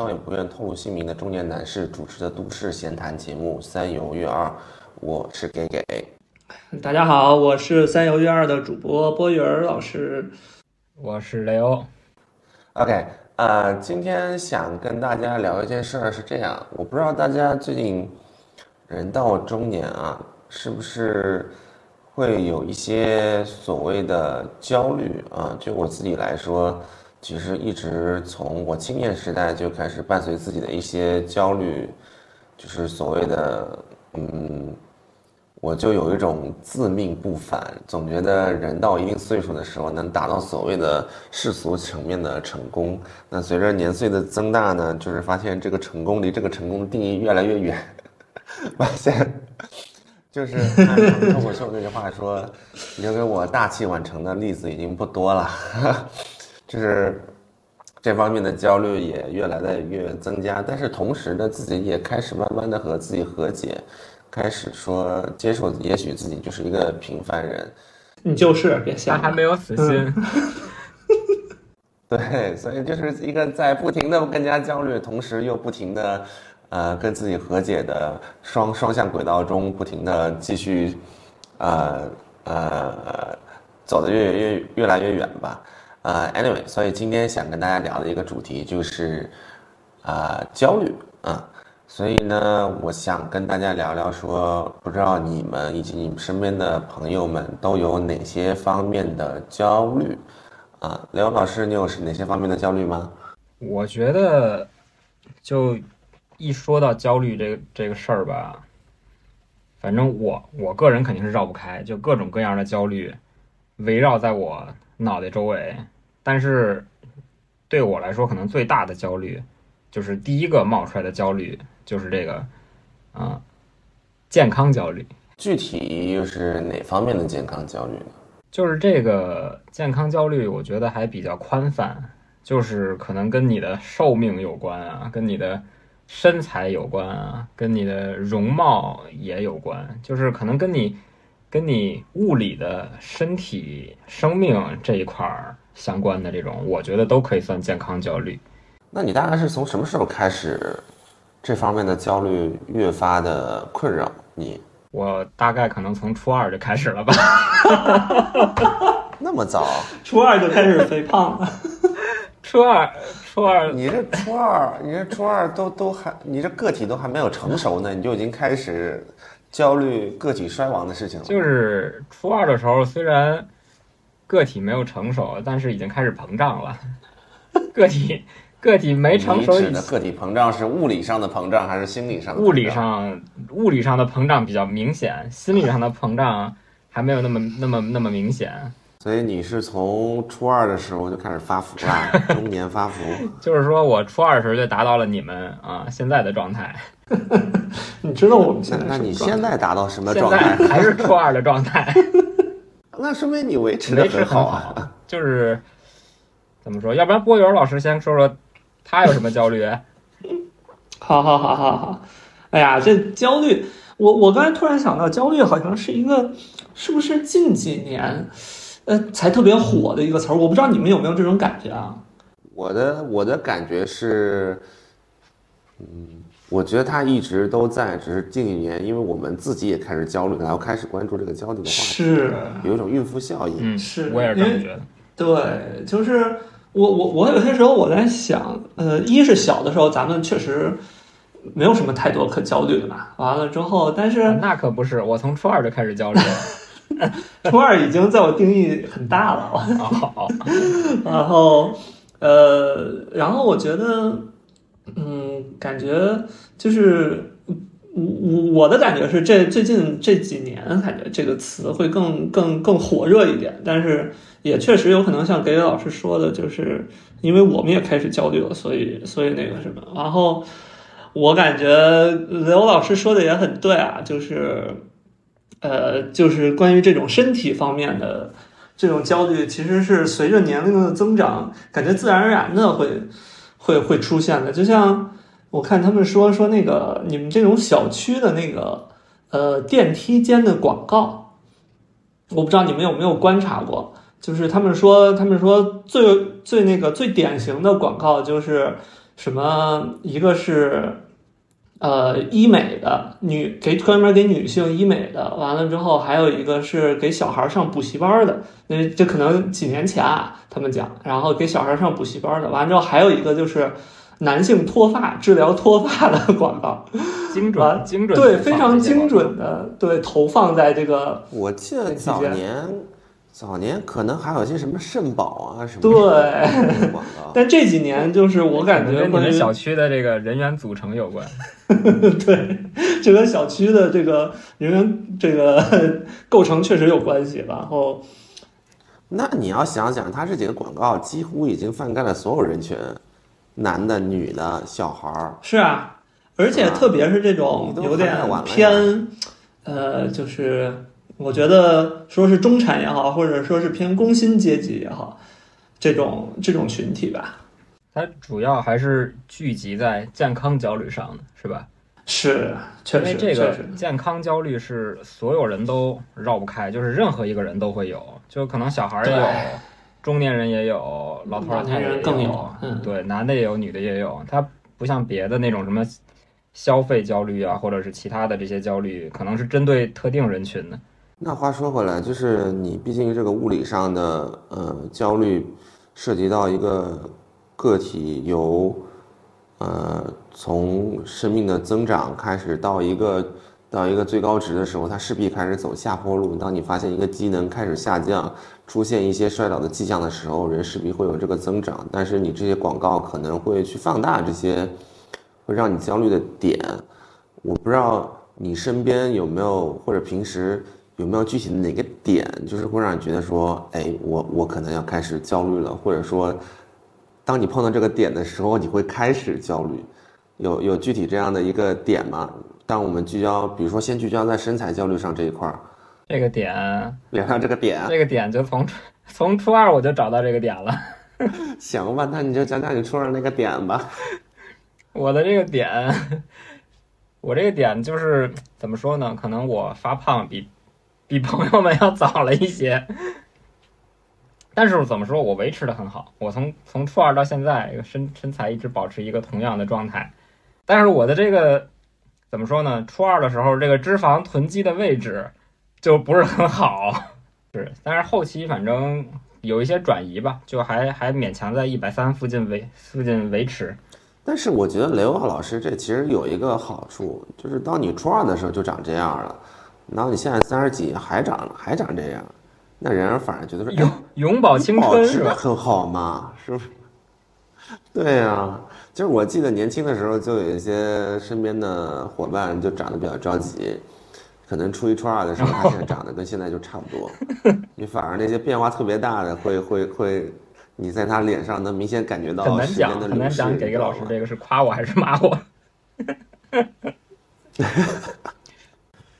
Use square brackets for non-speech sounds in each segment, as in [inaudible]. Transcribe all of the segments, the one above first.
欢迎来到由三位不愿透露姓名的中年男士主持的都市闲谈节目《三游月二》，我是给给。[laughs] 大家好，我是三游月二的主播波云儿老师。我是雷欧。OK，呃，今天想跟大家聊一件事儿，是这样，我不知道大家最近人到中年啊，是不是会有一些所谓的焦虑啊？就我自己来说，其实一直从我青年时代就开始伴随自己的一些焦虑，就是所谓的嗯。我就有一种自命不凡，总觉得人到一定岁数的时候能达到所谓的世俗层面的成功。那随着年岁的增大呢，就是发现这个成功离这个成功的定义越来越远，[laughs] 发现就是按脱口秀这句话说，留给我大器晚成的例子已经不多了，就是这方面的焦虑也越来的越增加。但是同时呢，自己也开始慢慢的和自己和解。开始说接受，也许自己就是一个平凡人，你就是别瞎，还没有死心。对，所以就是一个在不停的更加焦虑，同时又不停的，呃，跟自己和解的双双向轨道中，不停的继续，呃呃，走的越越越来越远吧。呃，anyway，所以今天想跟大家聊的一个主题就是，啊、焦虑啊。所以呢，我想跟大家聊聊说，不知道你们以及你们身边的朋友们都有哪些方面的焦虑啊？雷欧老师，你有是哪些方面的焦虑吗？我觉得，就一说到焦虑这个这个事儿吧，反正我我个人肯定是绕不开，就各种各样的焦虑围绕在我脑袋周围。但是对我来说，可能最大的焦虑就是第一个冒出来的焦虑。就是这个，啊、嗯，健康焦虑。具体又是哪方面的健康焦虑呢？就是这个健康焦虑，我觉得还比较宽泛，就是可能跟你的寿命有关啊，跟你的身材有关啊，跟你的容貌也有关，就是可能跟你跟你物理的身体生命这一块儿相关的这种，我觉得都可以算健康焦虑。那你大概是从什么时候开始？这方面的焦虑越发的困扰你，我大概可能从初二就开始了吧。[laughs] 那么早？初二就开始肥胖了？初二，初二，你这初二，你这初二都都还，你这个体都还没有成熟呢，你就已经开始焦虑个体衰亡的事情了。就是初二的时候，虽然个体没有成熟，但是已经开始膨胀了，个体。个体没成熟，你指的个体膨胀是物理上的膨胀还是心理上的？物理上，物理上的膨胀比较明显，心理上的膨胀还没有那么那么那么明显。所以你是从初二的时候就开始发福了，[laughs] 中年发福。就是说我初二的时候就达到了你们啊现在的状态。[laughs] 你知道我们现在？那你现在达到什么状态？还是初二的状态？那说明你维持的很好啊。就是怎么说？要不然波源老师先说说。他有什么焦虑？[laughs] 好好好好好，哎呀，这焦虑，我我刚才突然想到，焦虑好像是一个，是不是近几年，呃，才特别火的一个词儿？我不知道你们有没有这种感觉啊？我的我的感觉是，嗯，我觉得他一直都在，只是近几年，因为我们自己也开始焦虑，然后开始关注这个焦虑的话题，是有一种孕妇效应。嗯，是，我也是这么觉得。对，就是。我我我有些时候我在想，呃，一是小的时候咱们确实没有什么太多可焦虑的嘛。完了之后，但是那可不是，我从初二就开始焦虑了，[laughs] 初二已经在我定义很大了。好，[laughs] 然后呃，然后我觉得，嗯，感觉就是我我的感觉是这最近这几年感觉这个词会更更更火热一点，但是。也确实有可能像给老师说的，就是因为我们也开始焦虑了，所以所以那个什么，然后我感觉刘老师说的也很对啊，就是呃，就是关于这种身体方面的这种焦虑，其实是随着年龄的增长，感觉自然而然的会会会出现的。就像我看他们说说那个你们这种小区的那个呃电梯间的广告，我不知道你们有没有观察过。就是他们说，他们说最最那个最典型的广告就是什么，一个是呃医美的女给专门给女性医美的，完了之后还有一个是给小孩上补习班的，那这可能几年前啊，他们讲，然后给小孩上补习班的，完了之后还有一个就是男性脱发治疗脱发的广告，精准精准对，非常精准的对投放在这个我记得早年早年可能还有些什么肾宝啊什么对。的广告。但这几年就是我感觉跟你们小区的这个人员组成有关。[laughs] 对这跟小区的这个人员这个 [laughs] 构成确实有关系。然后那你要想想，它这几个广告几乎已经覆盖了所有人群，男的、女的、小孩儿。是啊，而且特别是这种有点偏，呃，就是我觉得说是中产也好，或者说是偏工薪阶级也好，这种这种群体吧，它主要还是聚集在健康焦虑上的，是吧？是确因为实这个健康焦虑是所有人都绕不开，就是任何一个人都会有，就可能小孩儿也有，中年人也有，老头儿老太太更有嗯对，男的也有，女的也有。它不像别的那种什么消费焦虑啊，或者是其他的这些焦虑，可能是针对特定人群的。那话说回来，就是你毕竟这个物理上的呃焦虑，涉及到一个个体由呃从生命的增长开始到一个到一个最高值的时候，它势必开始走下坡路。当你发现一个机能开始下降，出现一些衰老的迹象的时候，人势必会有这个增长。但是你这些广告可能会去放大这些会让你焦虑的点。我不知道你身边有没有，或者平时有没有具体的哪个点，就是会让你觉得说，哎，我我可能要开始焦虑了，或者说，当你碰到这个点的时候，你会开始焦虑，有有具体这样的一个点吗？当我们聚焦，比如说先聚焦在身材焦虑上这一块儿，这个点，聊聊这个点，这个点就从 [laughs] 从初二我就找到这个点了。[laughs] 行吧，那你就讲讲你初二那个点吧。我的这个点，[laughs] 我这个点就是怎么说呢？可能我发胖比比朋友们要早了一些，但是怎么说，我维持的很好。我从从初二到现在，身身材一直保持一个同样的状态。但是我的这个怎么说呢？初二的时候，这个脂肪囤积的位置就不是很好，是。但是后期反正有一些转移吧，就还还勉强在一百三附近维附近维持。但是我觉得雷欧老师这其实有一个好处，就是当你初二的时候就长这样了，然后你现在三十几还长还长这样，那人儿反而觉得说，永哎，永葆青保春是吧？很好嘛，是不是？[laughs] 对呀、就是我记得年轻的时候，就有一些身边的伙伴就长得比较着急，可能初一初二的时候，他现在长得跟现在就差不多，[laughs] 你反而那些变化特别大的，会会会，你在他脸上能明显感觉到时间的流逝。很难讲给你知道吗给老师这个是夸我还是骂我。[laughs]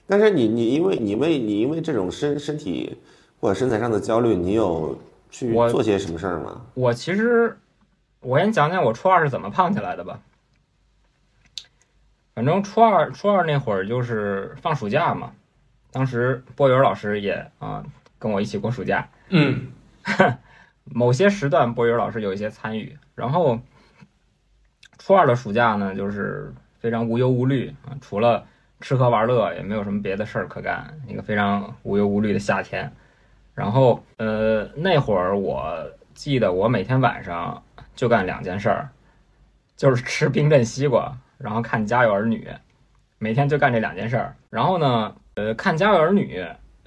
但是你你因为你为你因为这种身身体或者身材上的焦虑，你有去做些什么事儿吗？我其实，我先讲讲我初二是怎么胖起来的吧。反正初二初二那会儿就是放暑假嘛，当时波友老师也啊、跟我一起过暑假，嗯 [laughs] 某些时段波友老师有一些参与。然后初二的暑假呢，就是非常无忧无虑啊，除了吃喝玩乐，也没有什么别的事儿可干，一个非常无忧无虑的夏天。然后呃，那会儿我记得我每天晚上就干两件事儿，就是吃冰镇西瓜，然后看《家有儿女》，每天就干这两件事儿。然后呢，呃，看《家有儿女》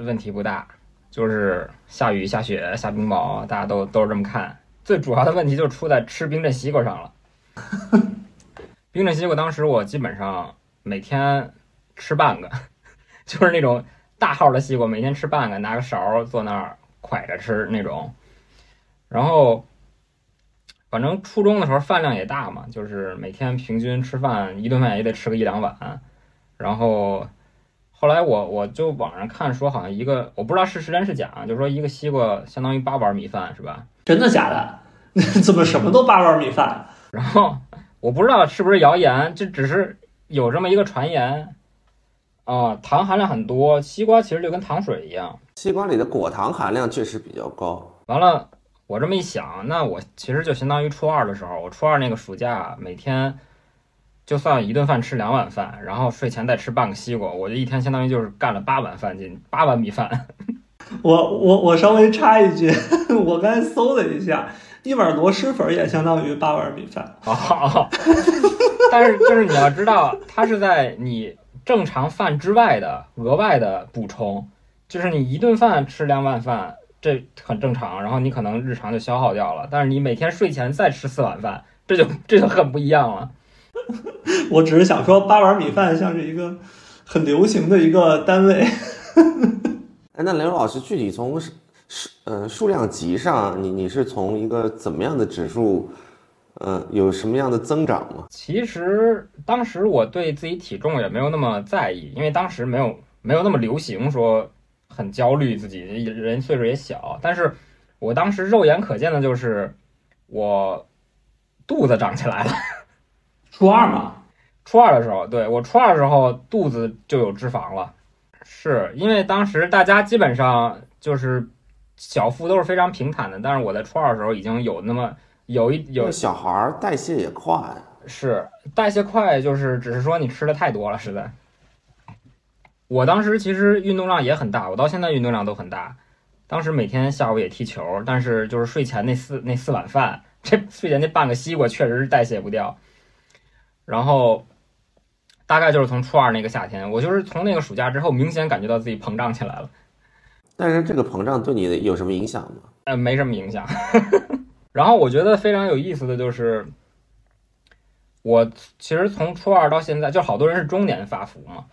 问题不大，就是下雨、下雪、下冰雹，大家都都是这么看。最主要的问题就出在吃冰镇西瓜上了。[laughs] 冰镇西瓜当时我基本上每天吃半个，[laughs] 就是那种大号的西瓜，每天吃半个，拿个勺儿坐那儿蒯着吃那种。然后，反正初中的时候饭量也大嘛，就是每天平均吃饭一顿饭也得吃个一两碗。然后后来我我就网上看说，好像一个我不知道是是真是假，就是说一个西瓜相当于八碗米饭是吧？真的假的？[laughs] 怎么什么都八碗米饭？然后我不知道是不是谣言，这只是有这么一个传言。啊、糖含量很多，西瓜其实就跟糖水一样。西瓜里的果糖含量确实比较高。完了，我这么一想，那我其实就相当于初二的时候，我初二那个暑假每天就算一顿饭吃两碗饭，然后睡前再吃半个西瓜，我就一天相当于就是干了八碗饭进八碗米饭。[laughs] 我我我稍微插一句，[laughs] 我刚才搜了一下，一碗螺蛳粉也相当于八碗米饭。哦，[laughs] 但是就是你要知道，它是在你正常饭之外的额外的补充，就是你一顿饭吃两碗饭，这很正常，然后你可能日常就消耗掉了，但是你每天睡前再吃四碗饭，这就 [laughs] 这就很不一样了。我只是想说，八碗米饭像是一个很流行的一个单位。[laughs] 哎，那雷老师具体从数数呃数量级上，你你是从一个怎么样的指数，呃，有什么样的增长吗？其实当时我对自己体重也没有那么在意，因为当时没有没有那么流行说很焦虑自己，人岁数也小。但是我当时肉眼可见的就是我肚子长起来了。初二嘛，[laughs] 初二的时候，对我初二的时候肚子就有脂肪了，是因为当时大家基本上就是小腹都是非常平坦的，但是我在初二的时候已经有那么有一有小孩儿代谢也快，是代谢快，就是只是说你吃的太多了，实在。我当时其实运动量也很大，我到现在运动量都很大。当时每天下午也踢球，但是就是睡前那四那四碗饭，这睡前那半个西瓜确实是代谢不掉。然后大概就是从初二那个夏天，我就是从那个暑假之后，明显感觉到自己膨胀起来了。但是这个膨胀对你的有什么影响吗？呃，没什么影响。[laughs] 然后我觉得非常有意思的就是，我其实从初二到现在，就好多人是中年发福嘛。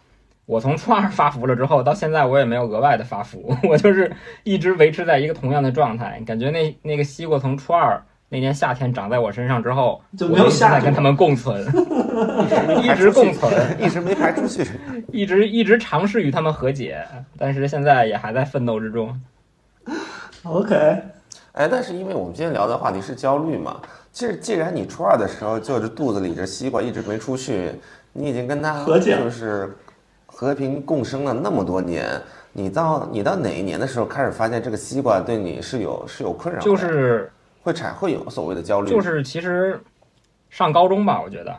我从初二发福了之后，到现在我也没有额外的发福，[laughs] 我就是一直维持在一个同样的状态。感觉那那个西瓜从初二那年夏天长在我身上之后，就没有我一直在跟他们共存，[laughs] 一直共存，一直没排出去。一直一直尝试与他们和解，但是现在也还在奋斗之中。OK，哎，但是因为我们今天聊的话题是焦虑嘛，其实既然你初二的时候就是肚子里这西瓜一直没出去，你已经跟他和解了就是和平共生了那么多年，你到你到哪一年的时候开始发现这个西瓜对你是有是有困扰的，就是会产会有所谓的焦虑，就是其实上高中吧，我觉得。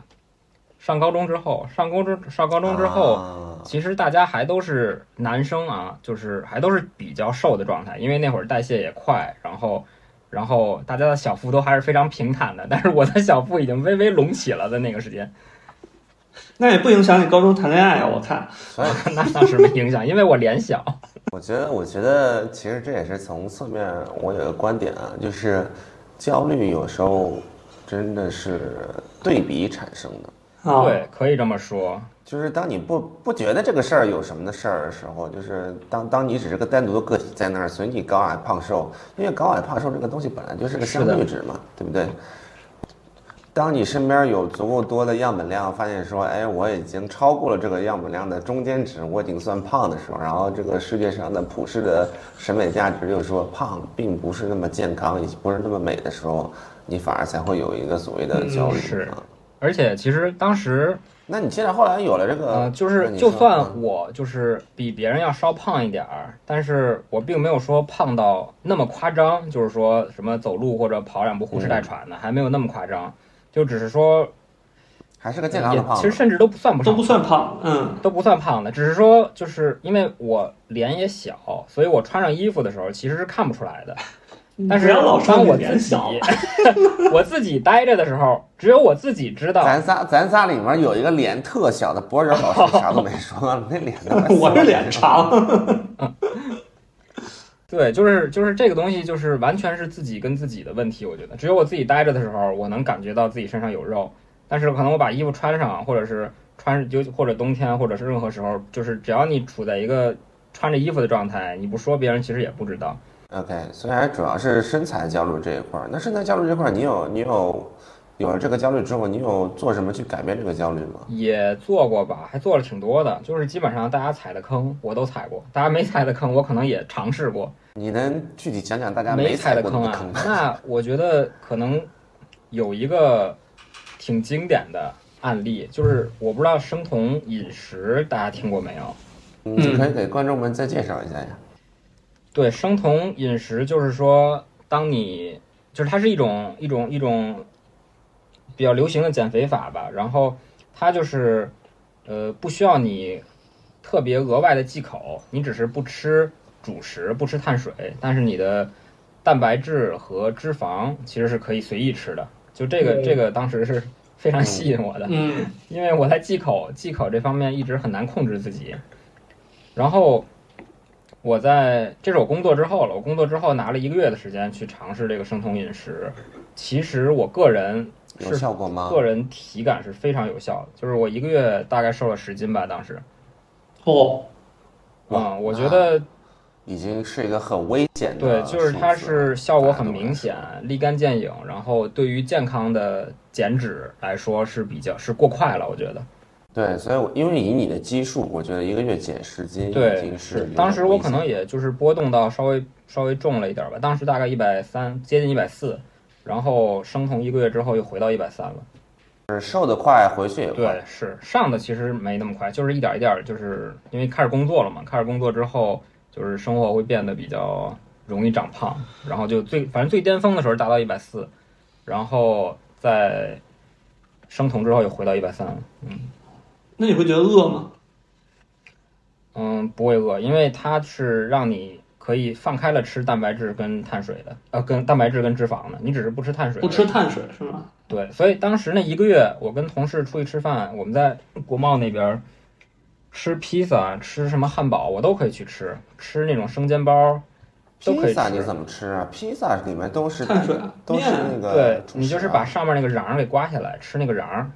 上高中之后，上高中上高中之后，啊其实大家还都是男生啊，就是还都是比较瘦的状态，因为那会儿代谢也快，然后然后大家的小腹都还是非常平坦的，但是我的小腹已经微微隆起了，的那个时间，那也不影响你高中谈恋爱啊，我看。所以 [laughs] 那当时没影响，因为我脸小。我觉得，我觉得其实这也是从侧面，我有个观点啊，就是焦虑有时候真的是对比产生的。啊，对，可以这么说。就是当你不不觉得这个事儿有什么的事儿的时候，就是当当你只是个单独的个体在那儿随你高矮胖瘦，因为高矮胖瘦这个东西本来就是个相对值嘛，对不对？当你身边有足够多的样本量，发现说，哎，我已经超过了这个样本量的中间值，我已经算胖的时候，然后这个世界上的普世的审美价值就是说胖并不是那么健康，也不是那么美的时候，你反而才会有一个所谓的焦虑、嗯是啊。而且其实当时那你现在后来有了这个，呃，就是就算嗯我就是比别人要稍胖一点儿，但是我并没有说胖到那么夸张，就是说什么走路或者跑两步呼哧带喘的，还没有那么夸张，就只是说还是个健康的胖子，其实甚至都不算不上都不算胖，嗯，都不算胖的，只是说就是因为我脸也小，所以我穿上衣服的时候其实是看不出来的。但是不要老说你当我自己脸小，[laughs] 我自己待着的时候，只有我自己知道。咱仨咱仨里面有一个脸特小的博人老师 [laughs] 啥都没说，那脸他妈我是脸长，[laughs] 对，就是就是这个东西，就是完全是自己跟自己的问题。我觉得，只有我自己待着的时候，我能感觉到自己身上有肉，但是可能我把衣服穿上，或者是穿就或者冬天，或者是任何时候，就是只要你处在一个穿着衣服的状态，你不说，别人其实也不知道。OK，所以还主要是身材焦虑这一块儿。那身材焦虑这块儿，你有你有有了这个焦虑之后，你有做什么去改变这个焦虑吗？也做过吧，还做了挺多的，就是基本上大家踩的坑我都踩过，大家没踩的坑我可能也尝试过。你能具体讲讲大家没踩的坑吗？，那我觉得可能有一个挺经典的案例，就是我不知道生酮饮食大家听过没有？嗯，可以给观众们再介绍一下呀。对，生酮饮食就是说，当你就是它是一种一种一种比较流行的减肥法吧，然后它就是呃不需要你特别额外的忌口，你只是不吃主食，不吃碳水，但是你的蛋白质和脂肪其实是可以随意吃的。就这个、嗯这个当时是非常吸引我的，嗯因为我在忌口忌口这方面一直很难控制自己。然后我在这是我工作之后了，我工作之后拿了一个月的时间去尝试这个生酮饮食。其实我个人有是效果吗？个人体感是非常有效的，就是我一个月大概瘦了十斤吧，当时。哦，哇嗯，我觉得已经是一个很危险的对，就是它是效果很明。显，立竿见影，然后对于健康的减脂来说是比较是过快了，我觉得。对，所以我因为以你的基数，我觉得一个月减十斤已对经，是有点当时我可能也就是波动到稍微稍微重了一点吧，当时大概一百三，接近一百四，然后生酮一个月之后又回到一百三了。是瘦得快，回去也快对，。是上的其实没那么快，就是一点一点，就是因为开始工作了嘛，开始工作之后，就是生活会变得比较容易长胖，然后就最反正最巅峰的时候达到一百四，然后在生酮之后又回到一百三了，嗯那你会觉得饿吗？嗯，不会饿，因为它是让你可以放开了吃蛋白质跟碳水的，呃，跟蛋白质跟脂肪的，你只是不吃碳水，不吃碳水是吗？对，所以当时那一个月，我跟同事出去吃饭，我们在国贸那边儿吃披萨，吃什么汉堡，我都可以去吃，吃那种生煎包，都可以吃。披萨你怎么吃啊？披萨里面都是碳水啊都是那个对你就是把上面那个瓤儿给刮下来，吃那个瓤儿。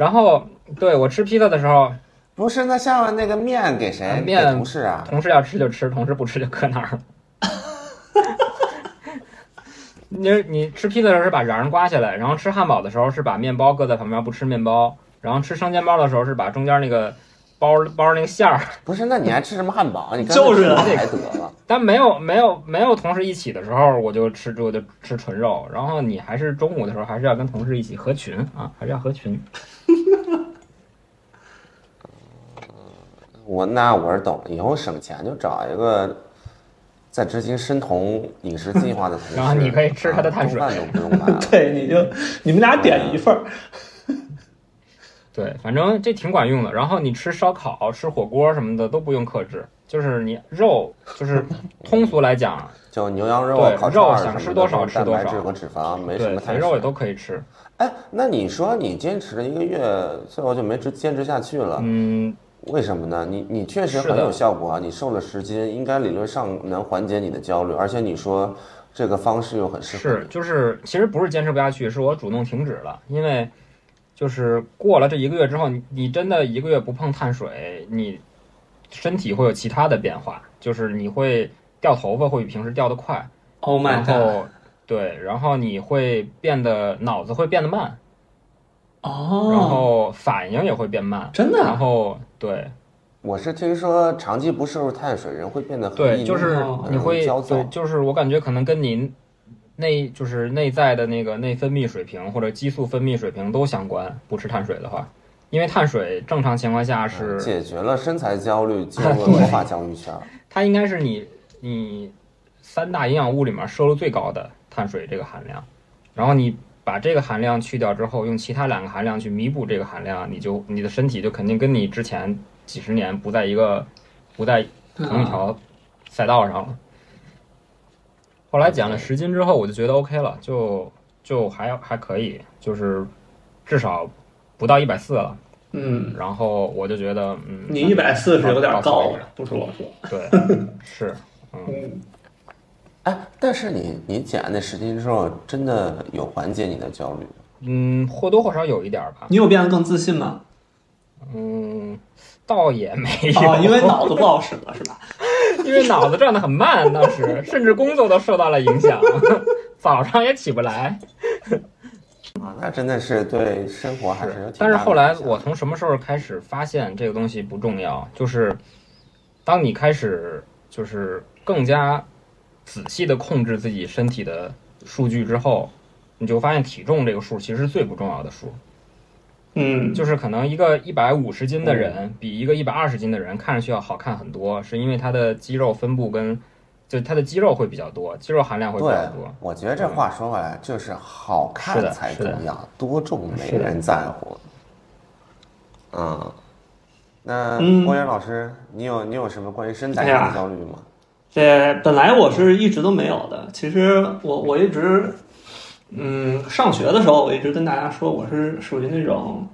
然后，对我吃披萨的时候，不是那下面那个面给谁？啊面给同事啊？同事要吃就吃，同事不吃就搁那儿了。[laughs] 你你吃披萨的时候是把瓤儿刮下来，然后吃汉堡的时候是把面包搁在旁边不吃面包，然后吃生煎包的时候是把中间那个包包那个馅儿，[laughs] 不是，那你还吃什么汉堡？你干就是还得了。[laughs] 但没有没有没有同事一起的时候，我就吃我就吃纯肉，然后你还是中午的时候还是要跟同事一起合群啊，还是要合群。[laughs] 我那我是懂了，以后省钱就找一个在执行生酮饮食计划的同事，然后你可以吃他的碳水啊饭都不用买了。对，你就你们俩点一份儿，对，反正这挺管用的。然后你吃烧烤、吃火锅什么的都不用克制，就是你肉，就是 [laughs] 通俗来讲，就牛羊肉烤肉想吃多少吃多少蛋白质和脂肪，没什对么。肥肉也都可以吃。哎，那你说你坚持了一个月，最后就没坚坚持下去了，嗯，为什么呢？你你确实很有效果啊，你瘦了十斤，应该理论上能缓解你的焦虑，而且你说这个方式又很适合是，就是其实不是坚持不下去，是我主动停止了，因为就是过了这一个月之后，你你真的一个月不碰碳水，你身体会有其他的变化，就是你会掉头发会比平时掉得快，Oh my 然 god！后对，然后你会变得脑子会变得慢，哦，然后反应也会变慢，真的啊然后对我是听说长期不摄入碳水，人会变得很对，易就是哦你会很焦躁对，就是我感觉可能跟您内就是内在的那个内分泌水平或者激素分泌水平都相关。不吃碳水的话，因为碳水正常情况下是解决了身材焦虑，进 [laughs] 入了魔法教育圈儿。它应该是你你三大营养物里面摄入最高的碳水这个含量，然后你把这个含量去掉之后，用其他两个含量去弥补这个含量，你就你的身体就肯定跟你之前几十年不在一个不在同一条赛道上了。后来减了十斤之后，我就觉得 OK 了，就就还还可以，就是至少不到一百四了。嗯，然后我就觉得，嗯，你一百四是有点高了了，不是我说。对，[laughs] 是，嗯，嗯，哎，但是你你减那十斤之后，真的有缓解你的焦虑？嗯，或多或少有一点儿吧。你有变得更自信吗？嗯，倒也没有，啊，因为脑子不好使了，是吧？[laughs] 因为脑子转得很慢，当时 [laughs] 甚至工作都受到了影响，[laughs] 早上也起不来。啊，那真的是对生活还是但是后来我从什么时候开始发现这个东西不重要？就是当你开始就是更加仔细的控制自己身体的数据之后，你就发现体重这个数其实是最不重要的数。嗯，就是可能一个一百五十斤的人比一个一百二十斤的人看上去要好看很多，是因为他的肌肉分布跟就他的肌肉会比较多，肌肉含量会比较多。，我觉得这话说回来就是好看才重要，多重没人在乎。嗯，那嗯郭源老师，你有你有什么关于身材的焦虑吗？这本来我是一直都没有的。其实我我一直，嗯，上学的时候我一直跟大家说我是属于那种，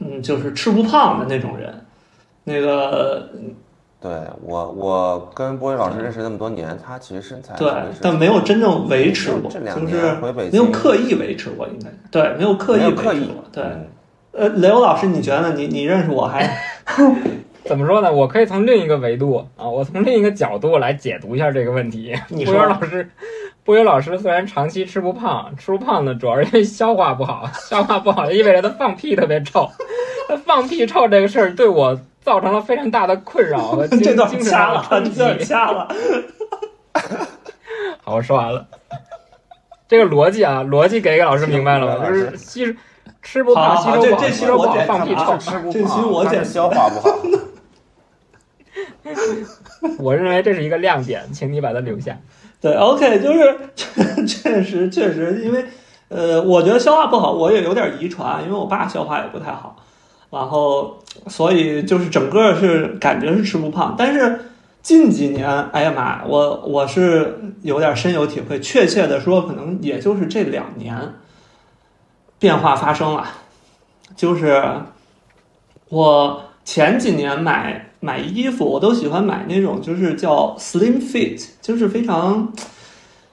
嗯，就是吃不胖的那种人。那个对我，我跟波宇老师认识那么多年，他其实身材对但没有真正维持过，这两就是回北没有刻意维持过，应该对，没有刻意刻意维持过。对，嗯呃，雷欧老师，你觉得你你认识我还 [laughs] 怎么说呢？我可以从另一个维度啊，我从另一个角度来解读一下这个问题。波你说源老师，波源老师虽然长期吃不胖，吃不胖呢，主要是因为消化不好，[laughs] 消化不好意味着他放屁特别臭。他放屁臭这个事儿对我造成了非常大的困扰和精 [laughs] 神上的冲这段击。掐了。[laughs] 好，我说完了。这个逻辑啊，逻辑给给老师明白了吗？就是吸吃不胖，吸收不好，这这期吸收不好，放屁臭吃不这期胖，他是我剪消化不好。我认为这是一个亮点，请你把它留下。对，OK，就是 [laughs] 确实确实，因为呃，我觉得消化不好，我也有点遗传，因为我爸消化也不太好，然后所以就是整个是感觉是吃不胖，但是近几年，哎呀妈，我我是有点深有体会，确切的说，可能也就是这两年变化发生了，就是我前几年买买衣服，我都喜欢买那种就是叫 slim fit，就是非常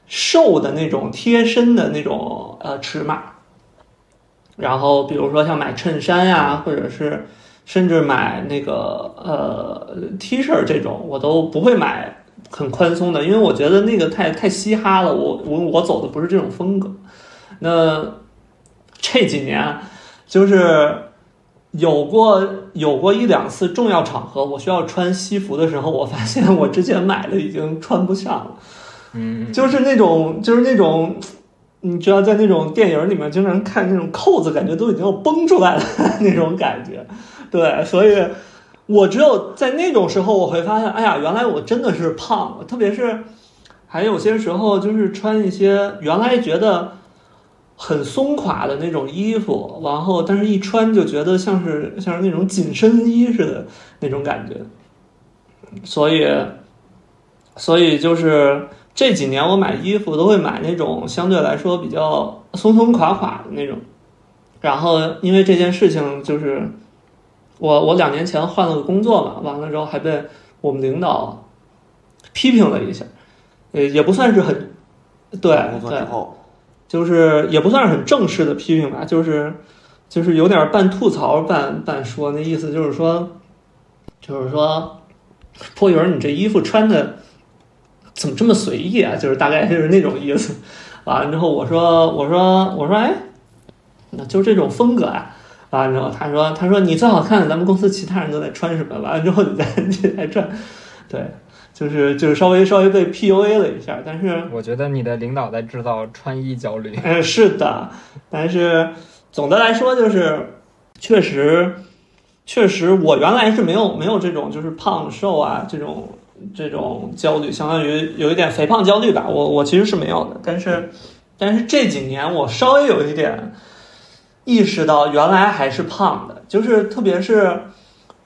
瘦的那种贴身的那种呃尺码。然后比如说像买衬衫呀、或者是甚至买那个呃 T 恤这种，我都不会买很宽松的，因为我觉得那个太太嘻哈了。我我我走的不是这种风格。那这几年就是有过有过一两次重要场合，我需要穿西服的时候，我发现我之前买的已经穿不上了，嗯，就是那种就是那种。你知道，在那种电影里面经常看那种扣子，感觉都已经要崩出来了 [laughs] 那种感觉，对，所以我只有在那种时候，我会发现，哎呀，原来我真的是胖了，特别是还有些时候，就是穿一些原来觉得很松垮的那种衣服，然后但是一穿就觉得像是像是那种紧身衣似的那种感觉，所以所以就是这几年我买衣服都会买那种相对来说比较松松垮垮的那种，然后因为这件事情就是我我两年前换了个工作嘛，完了之后还被我们领导批评了一下，呃也不算是很对对就是也不算是很正式的批评吧，就是就是有点半吐槽半半说，那意思就是说，就是说，波云儿你这衣服穿的怎么这么随意啊？就是大概就是那种意思。完了之后我说我说我说哎，那就这种风格啊。完了之后他说他说你最好看，咱们公司其他人都在穿什么？完了之后你再你再穿，对，就是就是稍微稍微被 PUA 了一下，但是我觉得你的领导在制造穿衣焦虑。嗯，是的，但是总的来说就是，确实，确实，我原来是没有没有这种就是胖瘦啊这种这种焦虑，相当于有一点肥胖焦虑吧。我我其实是没有的，但是但是这几年我稍微有一点意识到，原来还是胖的，就是特别是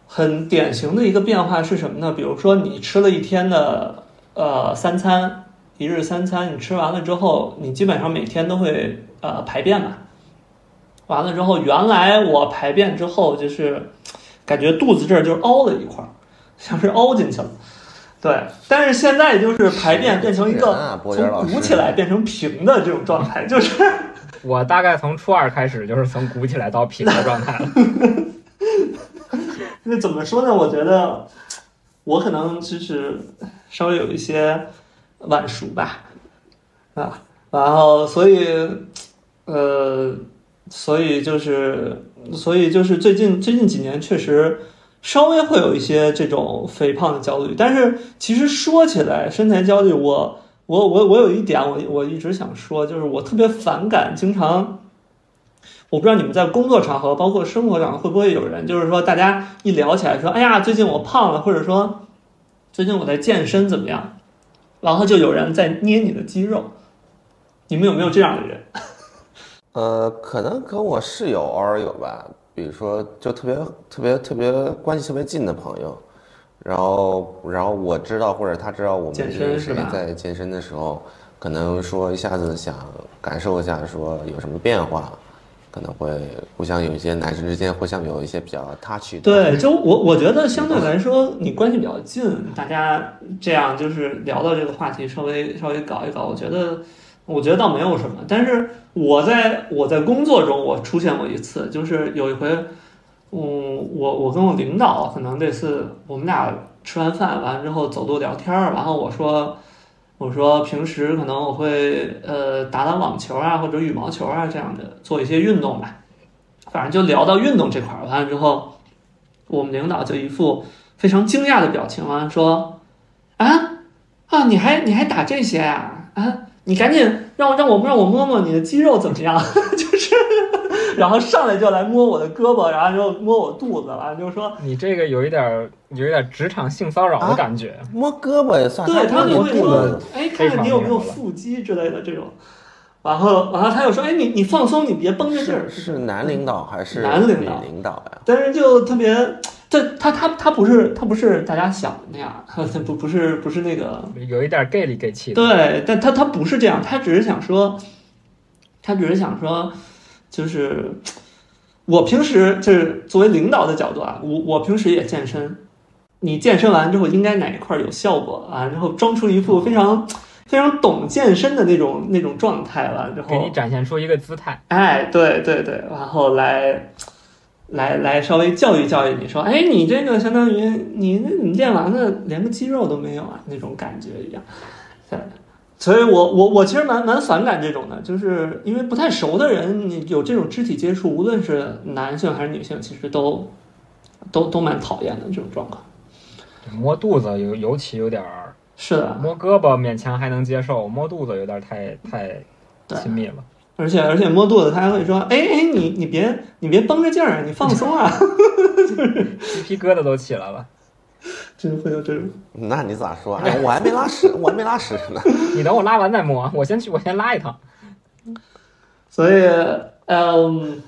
很典型的一个变化是什么呢？比如说你吃了一天的呃三餐。一日三餐，你吃完了之后，你基本上每天都会呃排便嘛。完了之后，原来我排便之后就是感觉肚子这儿就凹了一块儿，像是凹进去了。对，但是现在就是排便变成一个从鼓起来变成平的这种状态，就是我大概从初二开始就是从鼓起来到平的状态了。[laughs] [laughs] 那怎么说呢？我觉得我可能就是稍微有一些晚熟吧，啊，然后所以呃，所以就是所以就是最近最近几年确实稍微会有一些这种肥胖的焦虑，但是其实说起来身材焦虑，我我我我有一点我我一直想说，就是我特别反感经常。我不知道你们在工作场合，包括生活场合，会不会有人就是说，大家一聊起来说，哎呀，最近我胖了，或者说最近我在健身怎么样？然后就有人在捏你的肌肉。你们有没有这样的人？[laughs] 呃，可能跟我室友偶尔有吧，比如说就特别特别特别关系特别近的朋友，然后然后我知道或者他知道我们健身是在健身的时候，可能说一下子想感受一下说有什么变化，可能会互相有一些男生之间互相有一些比较 touch。对，就我我觉得相对来说，你关系比较近，大家这样就是聊到这个话题，稍微稍微搞一搞，我觉得我觉得倒没有什么。但是我在我在工作中，我出现过一次，就是有一回，嗯，我我跟我领导可能这次我们俩吃完饭完之后走路聊天儿，然后我说我说平时可能我会呃打打网球啊或者羽毛球啊这样的做一些运动吧，反正就聊到运动这块儿，完了之后。我们领导就一副非常惊讶的表情啊，说：“啊啊，你还你还打这些啊？啊，你赶紧让我让我让我摸摸你的肌肉怎么样？[laughs] 就是，然后上来就来摸我的胳膊，然后就摸我肚子，完了就说，你这个有一点儿有一点职场性骚扰的感觉。摸胳膊也算，对他摸就会说哎，看看你有没有腹肌之类的这种。然后然后他又说，哎，你你放松，你别绷着劲儿是。男领导还是男领导领导呀？但是就特别，这他他他不是他不是大家想的那样，他 [laughs] 不不是不是那个有一点儿 gay 里 gay 气的。对，但他他不是这样，他只是想说，他只是想说，就是我平时就是作为领导的角度啊，我我平时也健身，你健身完之后应该哪一块儿有效果啊？然后装出一副非常非常懂健身的那种那种状态完之给你，展现出一个姿态。哎，对对对，然后来。来来，稍微教育教育你说，哎，你这个相当于你你练完了连个肌肉都没有啊，那种感觉一样。对，所以我我我其实蛮蛮反感这种的，就是因为不太熟的人，你有这种肢体接触，无论是男性还是女性，其实都都都蛮讨厌的这种状况。摸肚子尤尤其有点儿，是的，摸胳膊勉强还能接受，摸肚子有点儿太太亲密了。而且而且摸肚子，他还会说，哎哎，你你别你别绷着劲儿，你放松啊，[laughs] 就是鸡皮疙瘩都起来了。[laughs] 真会有这种。那你咋说？哎，我还没拉屎，我还没拉屎呢。[laughs] 你等我拉完再摸，我先去，我先拉一趟。所以，嗯，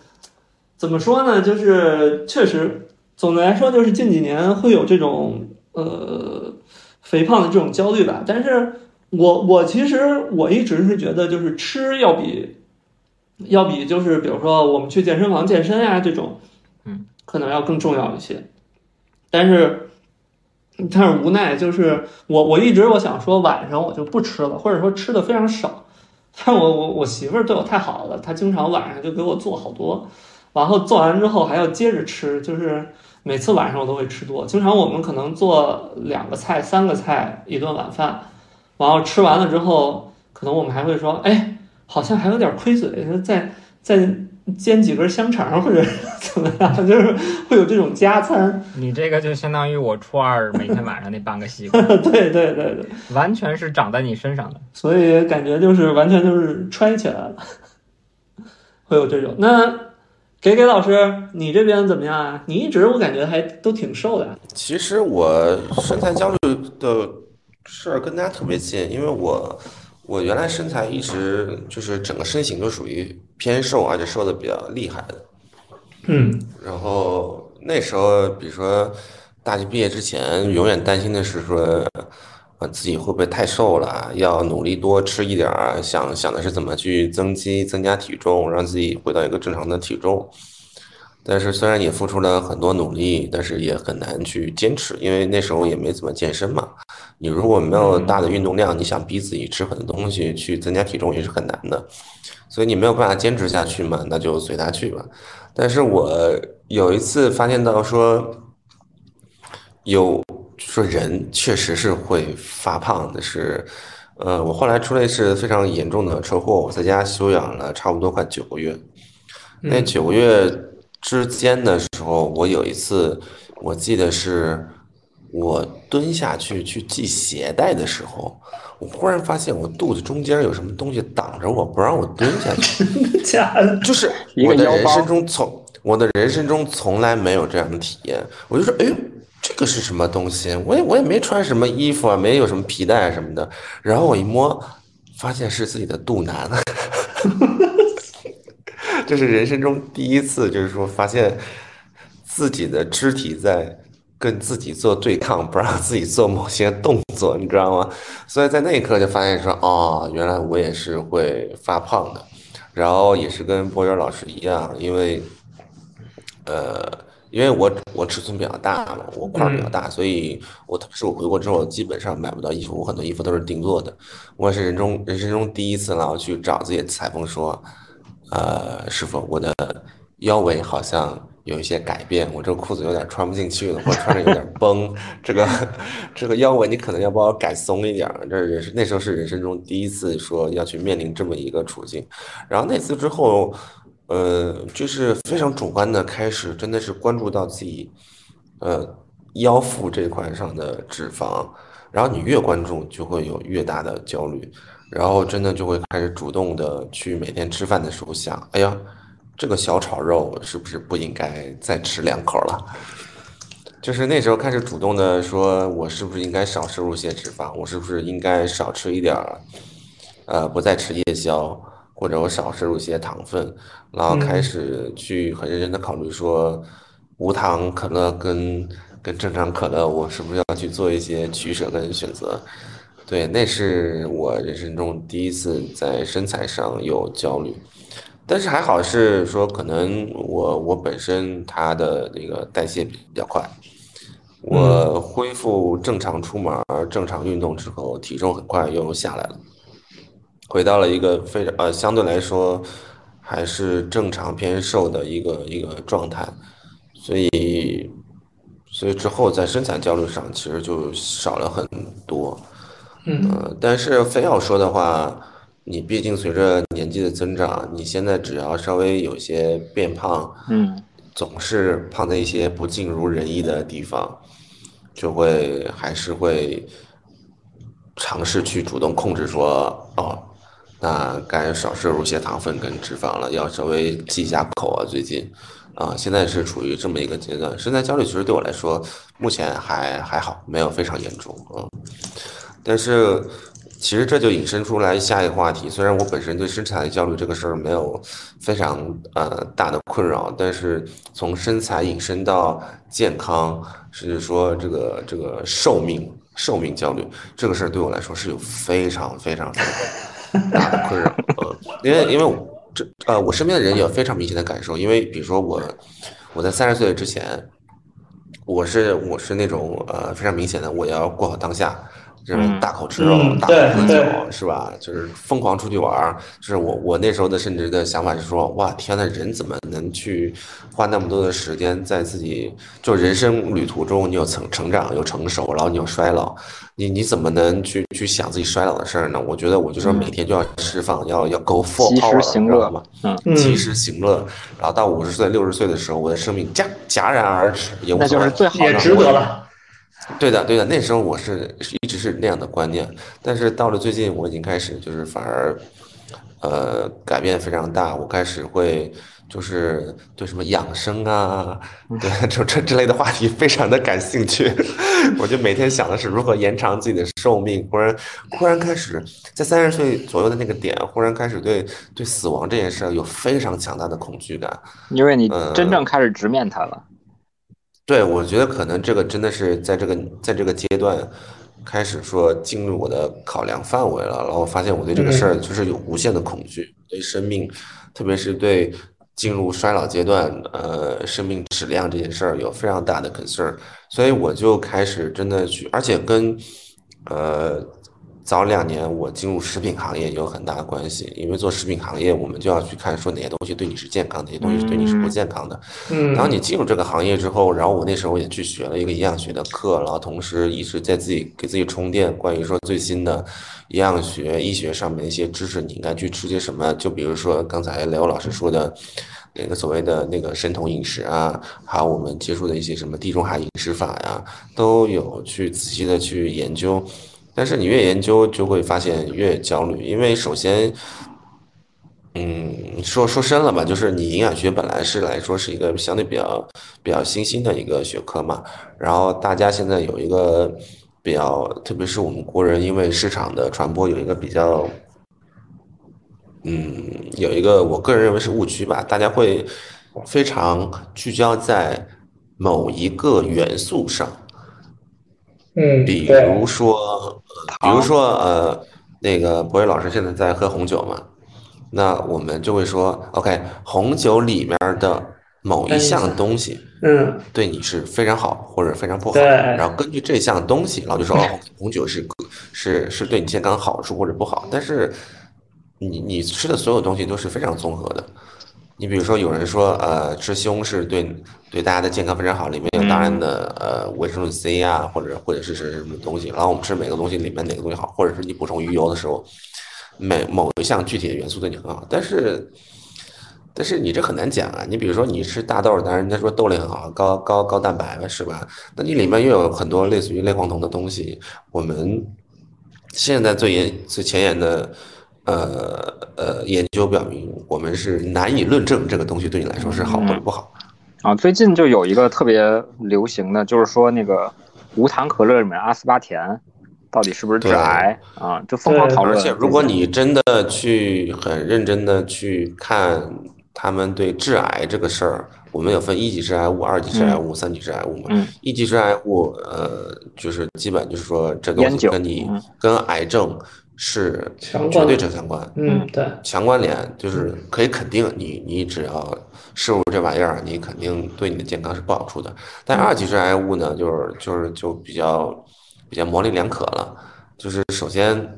怎么说呢？就是确实，总的来说，就是近几年会有这种呃肥胖的这种焦虑吧。但是我我其实我一直是觉得，就是吃要比要比就是比如说我们去健身房健身呀、这种，嗯，可能要更重要一些。但是，但是无奈就是我我一直我想说晚上我就不吃了，或者说吃的非常少。但我我我媳妇儿对我太好了，她经常晚上就给我做好多，然后做完之后还要接着吃，就是每次晚上我都会吃多。经常我们可能做两个菜、三个菜一顿晚饭，然后吃完了之后，可能我们还会说，哎，好像还有点亏嘴，再再煎几根香肠或者怎么样，就是会有这种加餐。你这个就相当于我初二每天晚上那半个西瓜，[laughs] 对对对对，完全是长在你身上的。所以感觉就是完全就是揣起来了，会有这种。那给给老师，你这边怎么样啊？你一直我感觉还都挺瘦的。其实我身材焦虑的事儿跟大家特别近，因为我我原来身材一直就是整个身形都属于偏瘦，而且瘦的比较厉害的。嗯然后那时候，比如说大学毕业之前，永远担心的是说，呃，自己会不会太瘦了，要努力多吃一点儿，想想的是怎么去增肌、增加体重，让自己回到一个正常的体重。但是虽然也付出了很多努力，但是也很难去坚持，因为那时候也没怎么健身嘛。你如果没有大的运动量，你想逼自己吃很多东西去增加体重也是很难的，所以你没有办法坚持下去嘛，那就随他去吧。但是我有一次发现到说，有说人确实是会发胖的是，呃，我后来出了一次非常严重的车祸，我在家休养了差不多快九个月。那嗯九个月之间的时候，我有一次，我记得是我蹲下去去系鞋带的时候，我忽然发现我肚子中间有什么东西挡着我，不让我蹲下去。[laughs] 假的，就是我的人生中从我的人生中从来没有这样的体验，我就说，哎呦，这个是什么东西？我也我也没穿什么衣服啊，没有什么皮带什么的。然后我一摸，发现是自己的肚腩。[laughs] 这是人生中第一次，就是说发现自己的肢体在跟自己做对抗，不让自己做某些动作，你知道吗？所以在那一刻就发现说，哦，原来我也是会发胖的。然后也是跟博源老师一样，因为，呃，因为我我尺寸比较大嘛，我块儿比较大，所以我特别是我回国之后基本上买不到衣服，我很多衣服都是定做的。我是人中人生中第一次然后去找自己的裁缝说，呃，师傅，我的腰围好像。有一些改变，我这个裤子有点穿不进去了，或者穿着有点崩，[laughs] [laughs] 这个这个腰围你可能要帮我改松一点。这也是那时候是人生中第一次说要去面临这么一个处境，然后那次之后，呃，就是非常主观的开始，真的是关注到自己，呃，腰腹这块上的脂肪，然后你越关注就会有越大的焦虑，然后真的就会开始主动的去每天吃饭的时候想，哎呀。这个小炒肉是不是不应该再吃两口了？就是那时候开始主动的说，我是不是应该少摄入些脂肪？我是不是应该少吃一点儿？呃，不再吃夜宵，或者我少摄入些糖分，然后开始去很认真的考虑说，无糖可乐跟跟正常可乐，我是不是要去做一些取舍跟选择？对，那是我人生中第一次在身材上有焦虑。但是还好是说，可能我我本身它的那个代谢比较快，我恢复正常出门、正常运动之后，体重很快又下来了，回到了一个非常呃相对来说还是正常偏瘦的一个一个状态，所以所以之后在身材焦虑上其实就少了很多，嗯，但是非要说的话。你毕竟随着年纪的增长，你现在只要稍微有些变胖，嗯，总是胖在一些不尽如人意的地方，就会还是会尝试去主动控制，说哦，那该少摄入些糖分跟脂肪了，要稍微忌一下口啊。最近，啊，现在是处于这么一个阶段，身材焦虑其实对我来说目前还还好，没有非常严重，嗯，但是。其实这就引申出来下一个话题。虽然我本身对身材焦虑这个事儿没有非常呃大的困扰，但是从身材引申到健康，甚至说这个这个寿命寿命焦虑这个事儿，对我来说是有非常非常大的困扰。呃，因为因为我这呃我身边的人有非常明显的感受。因为比如说我我在三十岁之前，我是我是那种呃非常明显的，我要过好当下。就是大口吃肉，大口喝酒，是吧？就是疯狂出去玩儿。就是我，我那时候的甚至的想法是说，哇，天呐，人怎么能去花那么多的时间在自己就人生旅途中，你有成成长，有成熟，然后你有衰老，你你怎么能去去想自己衰老的事儿呢？我觉得我就说每天就要释放，要要 go full power，乐嘛，嗯，及时行乐。然后到五十岁、六十岁的时候，我的生命戛戛然而止，那就是最好的，也值得了。对的，对的，那时候我是一直是那样的观念，但是到了最近，我已经开始就是反而，呃，改变非常大。我开始会就是对什么养生啊，对 [laughs] 这这之类的话题非常的感兴趣。[laughs] 我就每天想的是如何延长自己的寿命，忽然忽然开始在三十岁左右的那个点，忽然开始对对死亡这件事有非常强大的恐惧感，因为你真正开始直面它了。对，我觉得可能这个真的是在这个在这个阶段，开始说进入我的考量范围了。然后发现我对这个事儿就是有无限的恐惧，对生命，特别是对进入衰老阶段，呃，生命质量这件事儿有非常大的 concern。所以我就开始真的去，而且跟，呃。早两年我进入食品行业有很大的关系，因为做食品行业，我们就要去看说哪些东西对你是健康，哪些东西对你是不健康的。嗯，然后你进入这个行业之后，然后我那时候也去学了一个营养学的课，然后同时一直在自己给自己充电，关于说最新的营养学、医学上面的一些知识，你应该去吃些什么？就比如说刚才雷欧老师说的那个所谓的那个神童饮食啊，还有我们接触的一些什么地中海饮食法呀，都有去仔细的去研究。但是你越研究，就会发现越焦虑，因为首先，嗯，说说深了吧，就是你营养学本来是来说是一个相对比较比较新兴的一个学科嘛，然后大家现在有一个比较，特别是我们国人，因为市场的传播有一个比较，嗯，有一个我个人认为是误区吧，大家会非常聚焦在某一个元素上，嗯，比如说，呃比如说呃，那个博瑞老师现在在喝红酒嘛，那我们就会说，OK，红酒里面的某一项东西嗯，对你是非常好或者非常不好，对然后根据这项东西，然后就说哦，红酒是是是对你健康好处或者不好，但是你你吃的所有东西都是非常综合的。你比如说，有人说，呃，吃西红柿对对大家的健康非常好，里面有大量的呃维生素 C 啊，或者或者是是什么东西。然后我们吃每个东西里面哪个东西好，或者是你补充鱼油的时候，每某一项具体的元素对你很好，但是但是你这很难讲啊。你比如说你吃大豆，当然人家说豆类很好，高高高蛋白是吧？那你里面又有很多类似于类黄酮的东西，我们现在最严最前沿的。呃呃，研究表明，我们是难以论证这个东西对你来说是好或者不好。啊，最近就有一个特别流行的，就是说那个无糖可乐里面阿斯巴甜到底是不是致癌啊？就疯狂讨论。而且，如果你真的去很认真的去看他们对致癌这个事儿，我们有分一级致癌物、二级致癌物、三级致癌物嘛？嗯一级致癌物，呃，就是基本就是说这东烟酒西跟你嗯跟癌症是绝对正相关。嗯，对，强关联就是可以肯定你，你只要摄入这玩意儿，你肯定对你的健康是不好处的。但二级致癌物呢，就是就是就比较比较模棱两可了。就是首先，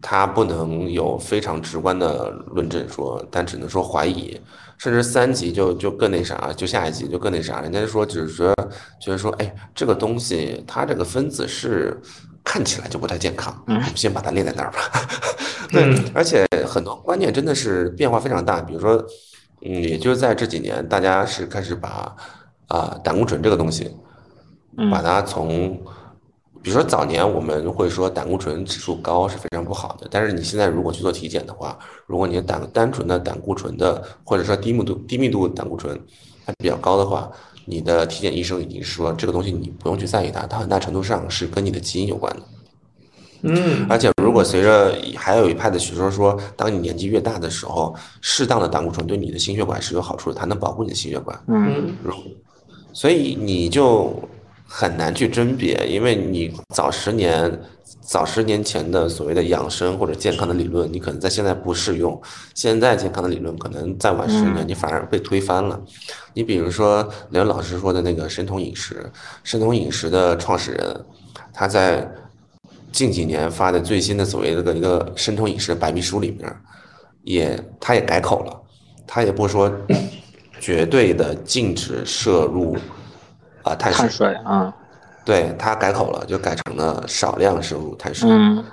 它不能有非常直观的论证说，但只能说怀疑。甚至三级就就更那啥，就下一级就更那啥，人家说只是说觉得说，哎，这个东西它这个分子是看起来就不太健康，我们先把它列在那儿吧。[laughs] 对嗯，而且很多观念真的是变化非常大，比如说，嗯，也就是在这几年，大家是开始把啊、胆固醇这个东西，嗯。把它从，比如说早年我们会说胆固醇指数高是非常不好的，但是你现在如果去做体检的话，如果你的胆单纯的胆固醇的或者说低密度低密度胆固醇它比较高的话，你的体检医生已经说这个东西你不用去在意它，它很大程度上是跟你的基因有关的。嗯，而且，如果随着还有一派的学说说，当你年纪越大的时候，适当的胆固醇对你的心血管是有好处的，它能保护你的心血管。嗯所以你就很难去甄别，因为你早十年、早十年前的所谓的养生或者健康的理论，你可能在现在不适用。现在健康的理论可能再晚十年，你反而被推翻了。你比如说刘老师说的那个生酮饮食，生酮饮食的创始人，他在近几年发的最新的所谓的一个生酮饮食白皮书里面，也他也改口了，他也不说绝对的禁止摄入啊、碳水碳，水啊，对他改口了，就改成了少量摄入碳水，嗯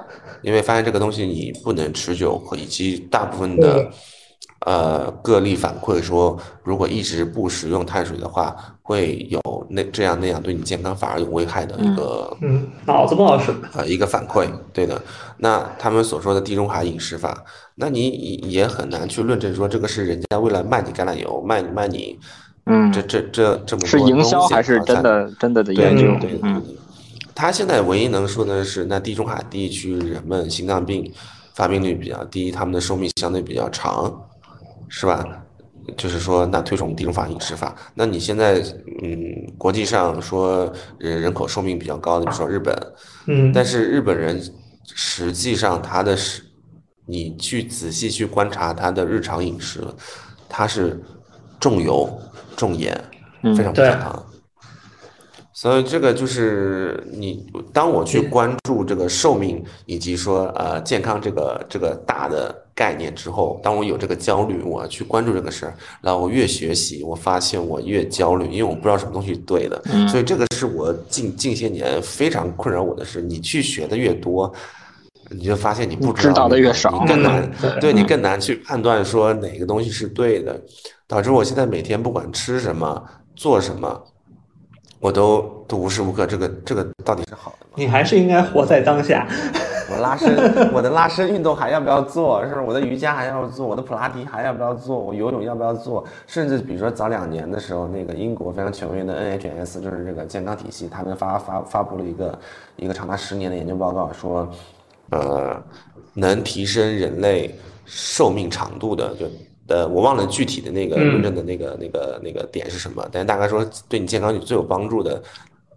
因为发现这个东西你不能持久，以及大部分的嗯呃个例反馈说，如果一直不食用碳水的话，会有那这样那样对你健康反而有危害的一个嗯，脑子不好使。呃一个反馈，对的。那他们所说的地中海饮食法，那你也也很难去论证说这个是人家为了卖你橄榄油，卖你卖你嗯，这这这这么多是营销还是真的真的的对研究对？对嗯对他现在唯一能说的是，那地中海地区人们心脏病发病率比较低，他们的寿命相对比较长，是吧？就是说，那推崇地中海饮食法。那你现在，嗯，国际上说人人口寿命比较高的，比如说日本，嗯，但是日本人实际上他的是，你去仔细去观察他的日常饮食，他是重油重盐，嗯。非常不对。健康。所以这个就是你，当我去关注这个寿命以及说呃健康这个这个大的概念之后，当我有这个焦虑，我要去关注这个事儿，然后我越学习，我发现我越焦虑，因为我不知道什么东西是对的，嗯。所以这个是我近近些年非常困扰我的事。你去学的越多，你就发现你不知道的越少。你更难嗯，对你更难去判断说哪个东西是对的，导致我现在每天不管吃什么做什么，我都都无时无刻这个这个到底是好的吗？你还是应该活在当下。[laughs] 我拉伸，我的拉伸运动还要不要做？是不是我的瑜伽还要做？我的普拉提还要不要做？我游泳要不要做？甚至比如说早两年的时候，那个英国非常权威的 NHS，就是这个健康体系，他们发发发布了一个一个长达十年的研究报告，说，呃，能提升人类寿命长度的，就呃，我忘了具体的那个嗯。论证的那个那个那个点是什么，但是大概说对你健康最有帮助的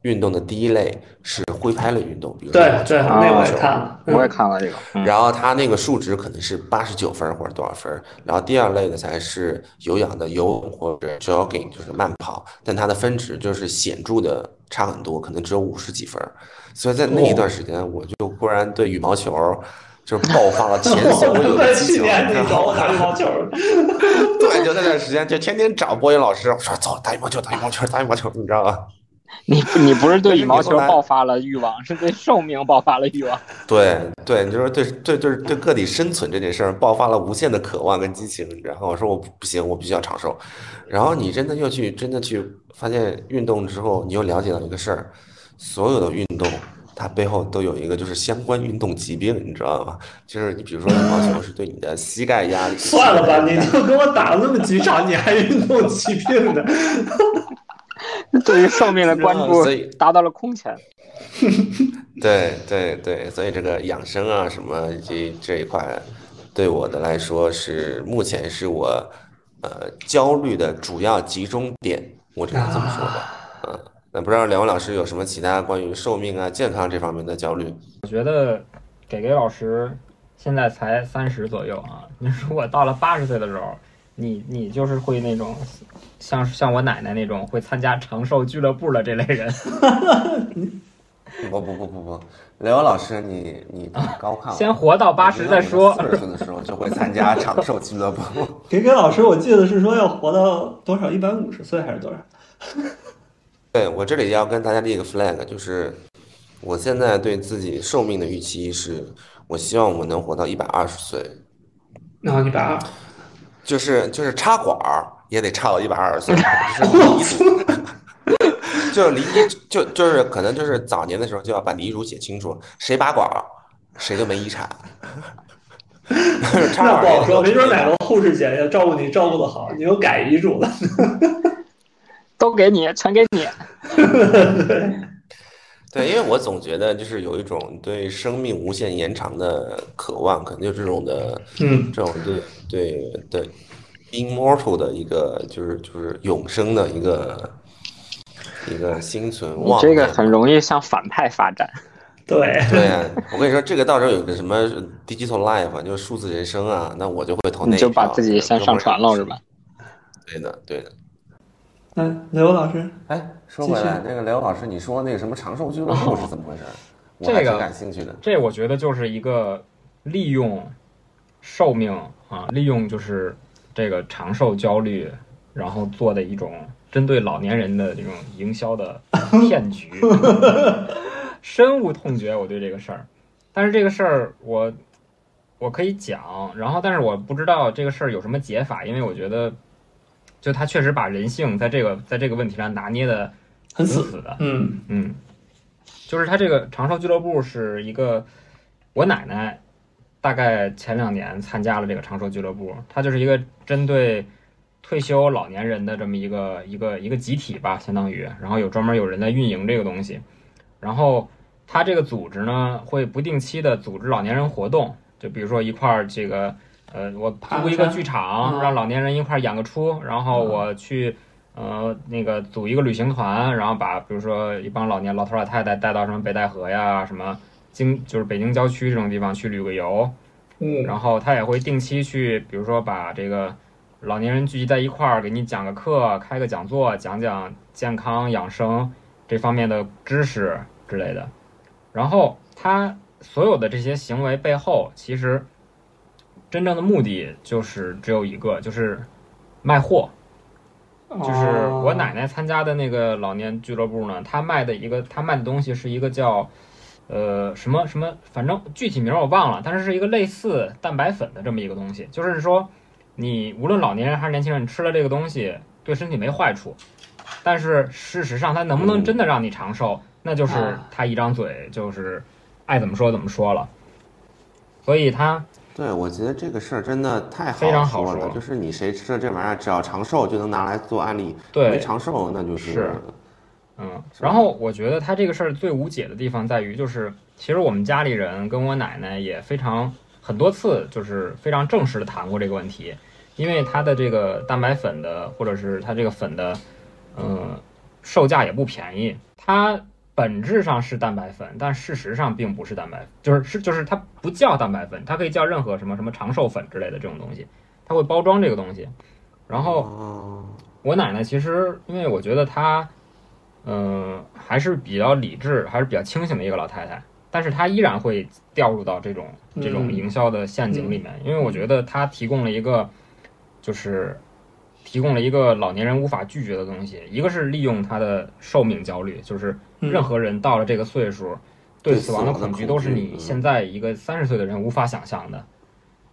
运动的第一类是挥拍类运动，比如对对，那我也看了，我也看了这个，嗯，然后它那个数值可能是八十九分或者多少分，然后第二类的才是有氧的游泳或者 jogging，就是慢跑，但它的分值就是显著的差很多，可能只有五十几分。所以在那一段时间，我就忽然对羽毛球就是爆发了前所未 [laughs] 有的激去情。[laughs] 年你找我打羽毛球，[laughs] 对，就那段时间，就天天找播音老师，我说走打羽毛球，打羽毛球，打羽毛球，你知道吗？你你不是对羽毛球爆发了欲望，是对寿命爆发了欲望。对对，你就是对对对对个体生存这件事儿爆发了无限的渴望跟激情，然后我说我不不行，我必须要长寿。然后你真的又去真的去发现运动之后，你又了解到一个事儿，所有的运动它背后都有一个就是相关运动疾病，你知道吗？就是你比如说羽毛球是对你的膝盖压力，算了吧，你就跟我打了那么几场，你还运动疾病呢？[laughs] 对于寿命的关注所以达到了空前。[laughs] 对对对，所以这个养生啊什么这这一块，对我的来说是目前是我呃焦虑的主要集中点，我只能这么说吧。嗯，那不知道两位老师有什么其他关于寿命啊、健康这方面的焦虑？我觉得给给老师现在才三十左右啊，[laughs] 你如果到了八十岁的时候，你你就是会那种像像我奶奶那种会参加长寿俱乐部的这类人。不不不不不，刘老师你你太高亢了，先活到八十再说。四十岁的时候就会参加长寿俱乐部。[laughs] 给给老师，我记得是说要活到多少？一百五十岁还是多少？对我这里要跟大家立一个 flag，就是我现在对自己寿命的预期是，我希望我能活到一百二十岁，然后一百二，就是就是插管儿也得插到一百二十岁，[laughs] 就是离遗嘱，就离遗就就是可能就是早年的时候就要把遗嘱写清楚，谁拔管儿谁就没遗产。[laughs] 那不好说，没准哪个护士姐姐照顾你照顾的好，你又改遗嘱了。都给你，全给你。[laughs] 对，因为我总觉得就是有一种对生命无限延长的渴望，可能就这种的，嗯，这种对对对 immortal 的一个就是就是永生的一个一个心存你妄念这个很容易向反派发展。对，对呀、我跟你说，这个到时候有个什么 digital life，啊就是数字人生啊，那我就会投那一你就把自己先上传了是吧？？对的，对的。那刘老师，哎，说回来，那个刘老师，你说那个什么长寿俱乐部是怎么回事？我还挺这个感兴趣的。这我觉得就是一个利用寿命啊，利用就是这个长寿焦虑，然后做的一种针对老年人的这种营销的 [laughs] 骗局，深恶痛绝。我对这个事儿，但是这个事儿我我可以讲，然后但是我不知道这个事儿有什么解法，因为我觉得就他确实把人性在这个在这个问题上拿捏的很死，死的。嗯嗯，就是他这个长寿俱乐部是一个，我奶奶大概前两年参加了这个长寿俱乐部，它就是一个针对退休老年人的这么一个一个一个集体吧，相当于，然后有专门有人在运营这个东西，然后他这个组织呢会不定期的组织老年人活动，就比如说一块儿这个。呃，我租一个剧场，嗯让老年人一块儿演个出，然后我去呃，那个组一个旅行团，然后把比如说一帮老年老头老太太带到什么北戴河呀，什么京就是北京郊区这种地方去旅个游，嗯，然后他也会定期去，比如说把这个老年人聚集在一块儿，给你讲个课，开个讲座，讲讲健康养生这方面的知识之类的。然后他所有的这些行为背后，其实真正的目的就是只有一个，就是卖货。就是我奶奶参加的那个老年俱乐部呢，他卖的一个他卖的东西是一个叫呃什么什么，反正具体名儿我忘了，但是是一个类似蛋白粉的这么一个东西。就是说，你无论老年人还是年轻人，吃了这个东西对身体没坏处，但是事实上它能不能真的让你长寿，那就是啊他一张嘴就是爱怎么说怎么说了。所以他对，我觉得这个事儿真的太好说了，说就是你谁吃了这玩意儿，只要长寿就能拿来做案例，对没长寿那就是是嗯，然后我觉得他这个事儿最无解的地方在于，就是其实我们家里人跟我奶奶也非常很多次，就是非常正式的谈过这个问题，因为它的这个蛋白粉的，或者是它这个粉的，嗯，售价也不便宜，它本质上是蛋白粉，但事实上并不是蛋白，就是是就是它不叫蛋白粉，它可以叫任何什么什么长寿粉之类的这种东西，它会包装这个东西，然后。哦，我奶奶其实，因为我觉得她，嗯、还是比较理智，还是比较清醒的一个老太太，但是她依然会掉入到这种这种嗯。营销的陷阱里面，因为我觉得她提供了一个，就是提供了一个老年人无法拒绝的东西，一个是利用他的寿命焦虑，就是嗯任何人到了这个岁数，对对死亡的恐惧都是你嗯现在一个三十岁的人无法想象的，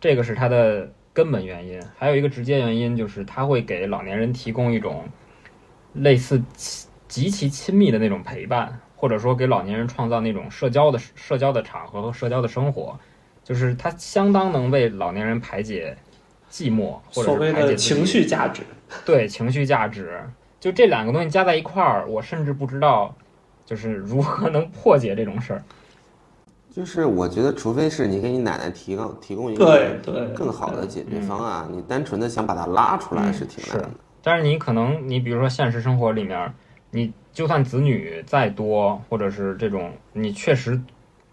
这个是他的根本原因。还有一个直接原因就是他会给老年人提供一种类似极其亲密的那种陪伴，或者说给老年人创造那种社交的社交的场合和社交的生活，就是他相当能为老年人排解寂寞，或者情绪价值。对情绪价值，就这两个东西加在一块儿，我甚至不知道，就是如何能破解这种事儿。就是我觉得，除非是你给你奶奶提供提供一个对，更好的解决方嗯案，你单纯的想把它拉出来是挺难的。但是你可能，你比如说现实生活里面，你就算子女再多，或者是这种，你确实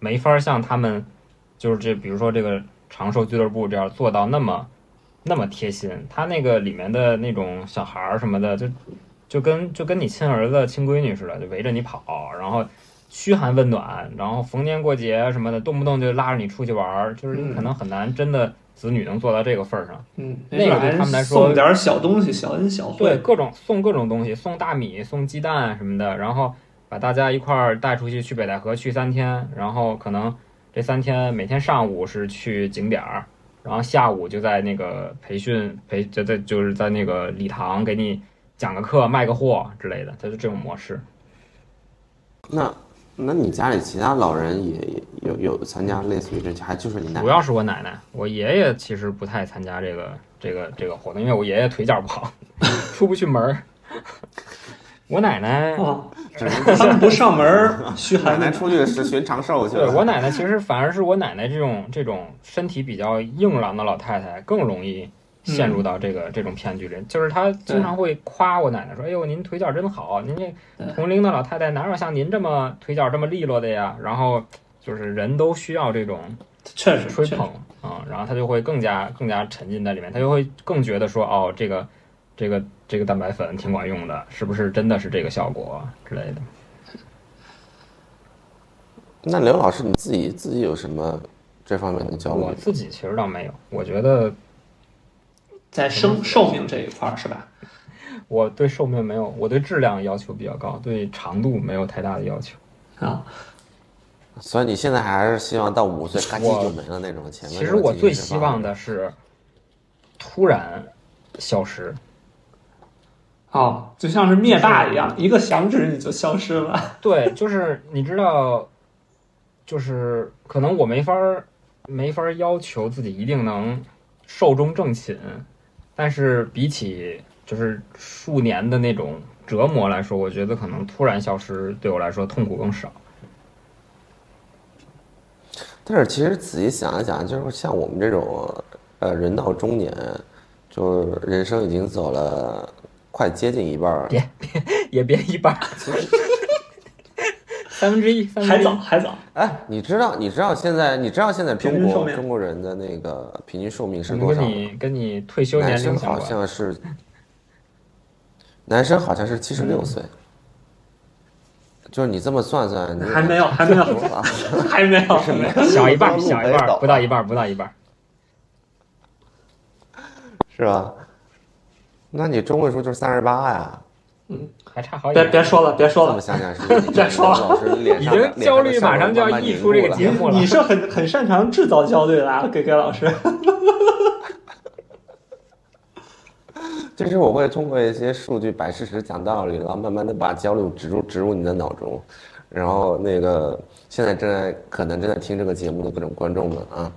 没法像他们，就是这，比如说这个长寿俱乐部这样做到那么那么贴心。他那个里面的那种小孩儿什么的，就就跟就跟你亲儿子、亲闺女似的，就围着你跑，然后嘘寒问暖，然后逢年过节什么的，动不动就拉着你出去玩儿，就是你可能很难真的子女能做到这个份儿上。嗯，那个对他们来说送点儿小东西，小恩小惠对，各种送各种东西，送大米、送鸡蛋什么的，然后把大家一块儿带出去去北戴河去三天，然后可能这三天每天上午是去景点儿，然后下午就在那个培训培就在就是在那个礼堂给你讲个课、卖个货之类的，它是这种模式。那那你家里其他老人也也有有参加类似于这些，还就是你奶奶？主要是我奶奶，我爷爷其实不太参加这个这个这个活动，因为我爷爷腿脚不好，[laughs] 出不去门儿。我奶奶啊，只 [laughs] 能他们不上门儿 [laughs] 嘘奶寒问暖。奶出去是寻长寿去了。对我奶奶，其实反而是我奶奶这种这种身体比较硬朗的老太太更容易陷入到这个、这种骗局里。就是她经常会夸我奶奶说：“哎呦，您腿脚真好，您这同龄的老太太哪有像您这么腿脚这么利落的呀？”然后就是人都需要这种确实，确实吹捧啊、然后她就会更加更加沉浸在里面，她就会更觉得说：“哦，这个这个这个蛋白粉挺管用的，是不是真的是这个效果之类的？”那刘老师你自己自己有什么这方面的焦虑我？自己其实倒没有，我觉得在生寿命这一块儿是吧？[laughs] 我对寿命没有，我对质量要求比较高，对长度没有太大的要求。啊，所以你现在还是希望到五岁嘎叽就没了那种前面。其实我最希望的是突然消失，哦，就像是灭霸一样，一个响指你就消失了。[laughs] 对，就是你知道，就是可能我没法儿没法儿要求自己一定能寿终正寝，但是比起就是数年的那种折磨来说，我觉得可能突然消失对我来说痛苦更少。但是其实仔细想一想，就是像我们这种呃人到中年，就是人生已经走了快接近一半儿，别也别一半儿，三分之一，三分之一还早，。还早。哎，你知道你知道现在你知道现在中国中国人的那个平均寿命是多少吗？跟你跟你退休年龄好。像是，男生好像是七十六岁。就是你这么算算，你还没有，还没有，还没有，还没有。小一半小一半不到一半，不到一半。是吧？那你中位数就是三十八呀。嗯还差好别远。别说了，别说了。想想是不是 [laughs] 别说了老师脸已上经焦虑马上就要溢出这个节目了你你是很很擅长制造焦虑的啊，给给老师。[laughs] 就是我会通过一些数据摆事实、讲道理，然后慢慢的把焦虑植入植入你的脑中，然后那个现在正在可能正在听这个节目的各种观众们啊，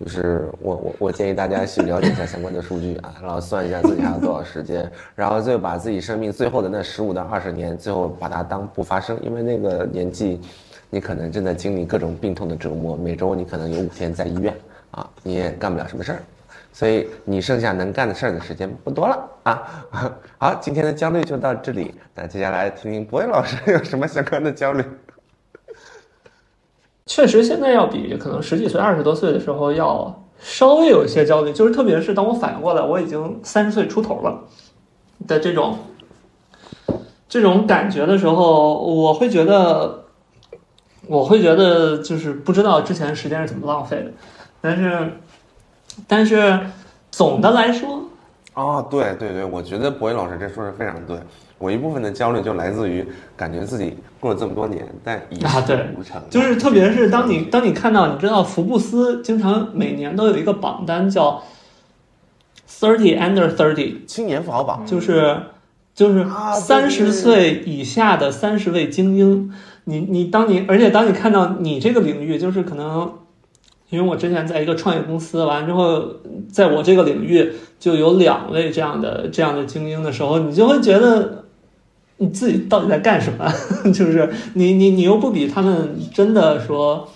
就是我我我建议大家去了解一下相关的数据啊，然后算一下自己还有多少时间，然后最后把自己生命最后的那十五到二十年，最后把它当不发生，因为那个年纪，你可能正在经历各种病痛的折磨，每周你可能有五天在医院啊，你也干不了什么事儿，所以你剩下能干的事儿的时间不多了啊。[laughs] 好，今天的焦虑就到这里，那接下来听听博伟老师 [laughs] 有什么相关的焦虑。确实，现在要比可能十几岁、二十多岁的时候要稍微有一些焦虑，就是特别是当我反应过来我已经三十岁出头了的这种这种感觉的时候，我会觉得，我会觉得就是不知道之前时间是怎么浪费的，但是，但是总的来说，哦，对对对，我觉得博伟老师这说的非常对。我一部分的焦虑就来自于感觉自己过了这么多年，但一事无成。就是特别是当你当你看到，你知道福布斯经常每年都有一个榜单叫 Thirty Under Thirty，青年富豪榜，就是就是三十岁以下的三十位精英，你你当你而且当你看到你这个领域，就是可能，因为我之前在一个创业公司，完了之后，在我这个领域就有两位这样的这样的精英的时候，你就会觉得你自己到底在干什么？[laughs] 就是你你你又不比他们真的说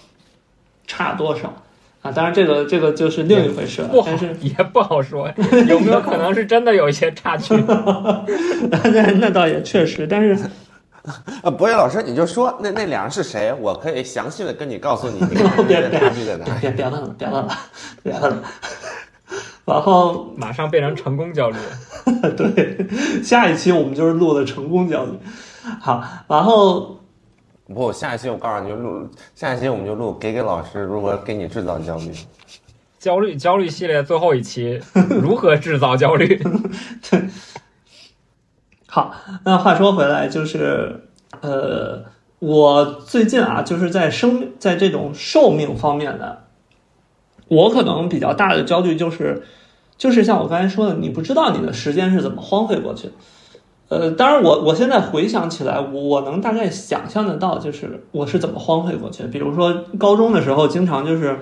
差多少啊？当然这个这个就是另一回事了但是也不好说，有没有可能是真的有一些差距？[laughs] 那那倒也确实，但是。呃，[laughs] 博伟老师你就说那那俩人是谁，我可以详细的跟你告诉你那个 [laughs] 别人的差距在哪。别别别问了，别问了，别问了。然后 [laughs] 马上变成成功焦虑。对，下一期我们就是录的成功焦虑。好，然后不，下一期我告诉你就录，下一期我们就录给给老师如何给你制造焦虑。焦虑焦虑系列最后一期，如何制造焦虑？好，那话说回来，就是呃，我最近啊，就是在生在这种寿命方面的，我可能比较大的焦虑就是，就是像我刚才说的，你不知道你的时间是怎么荒废过去。呃，当然我，我现在回想起来，我能大概想象得到，就是我是怎么荒废过去。比如说高中的时候，经常就是，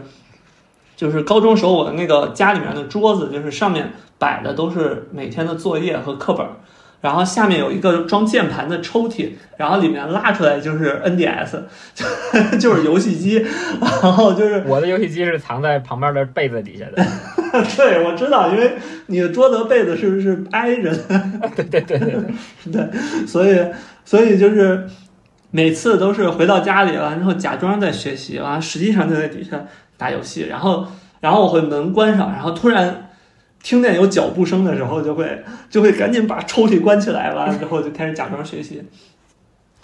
就是高中时候我的那个家里面的桌子，就是上面摆的都是每天的作业和课本，然后下面有一个装键盘的抽屉，然后里面拉出来就是 NDS，就 [laughs] 就是游戏机，然后就是 [laughs] 我的游戏机是藏在旁边的被子底下的。[laughs] 对我知道，因为你的桌子和被子是不是挨着的？对对对对对，对，所以所以就是每次都是回到家里了，然后假装在学习，完了实际上就在底下打游戏，然后然后我会门关上，然后突然听见有脚步声的时候，就会就会赶紧把抽屉关起来，完了之后就开始假装学习。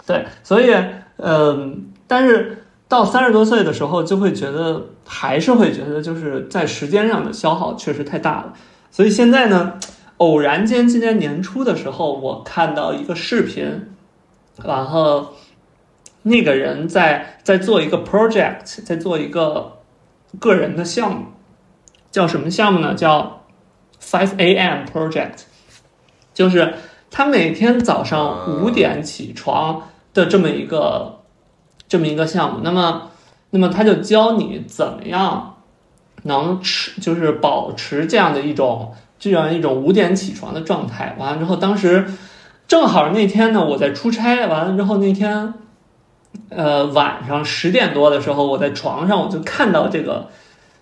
对，所以嗯，但是到三十多岁的时候，就会觉得还是会觉得就是在时间上的消耗确实太大了，所以现在呢。偶然间，今年年初的时候，我看到一个视频，然后那个人在在做一个 project，在做一个个人的项目，叫什么项目呢？叫 Five A.M. Project，就是他每天早上五点起床的这么一个这么一个项目。那么，那么他就教你怎么样能持，就是保持这样的一种。这样一种五点起床的状态，完了之后，当时正好那天呢，我在出差，完了之后那天，呃，晚上十点多的时候，我在床上我就看到这个，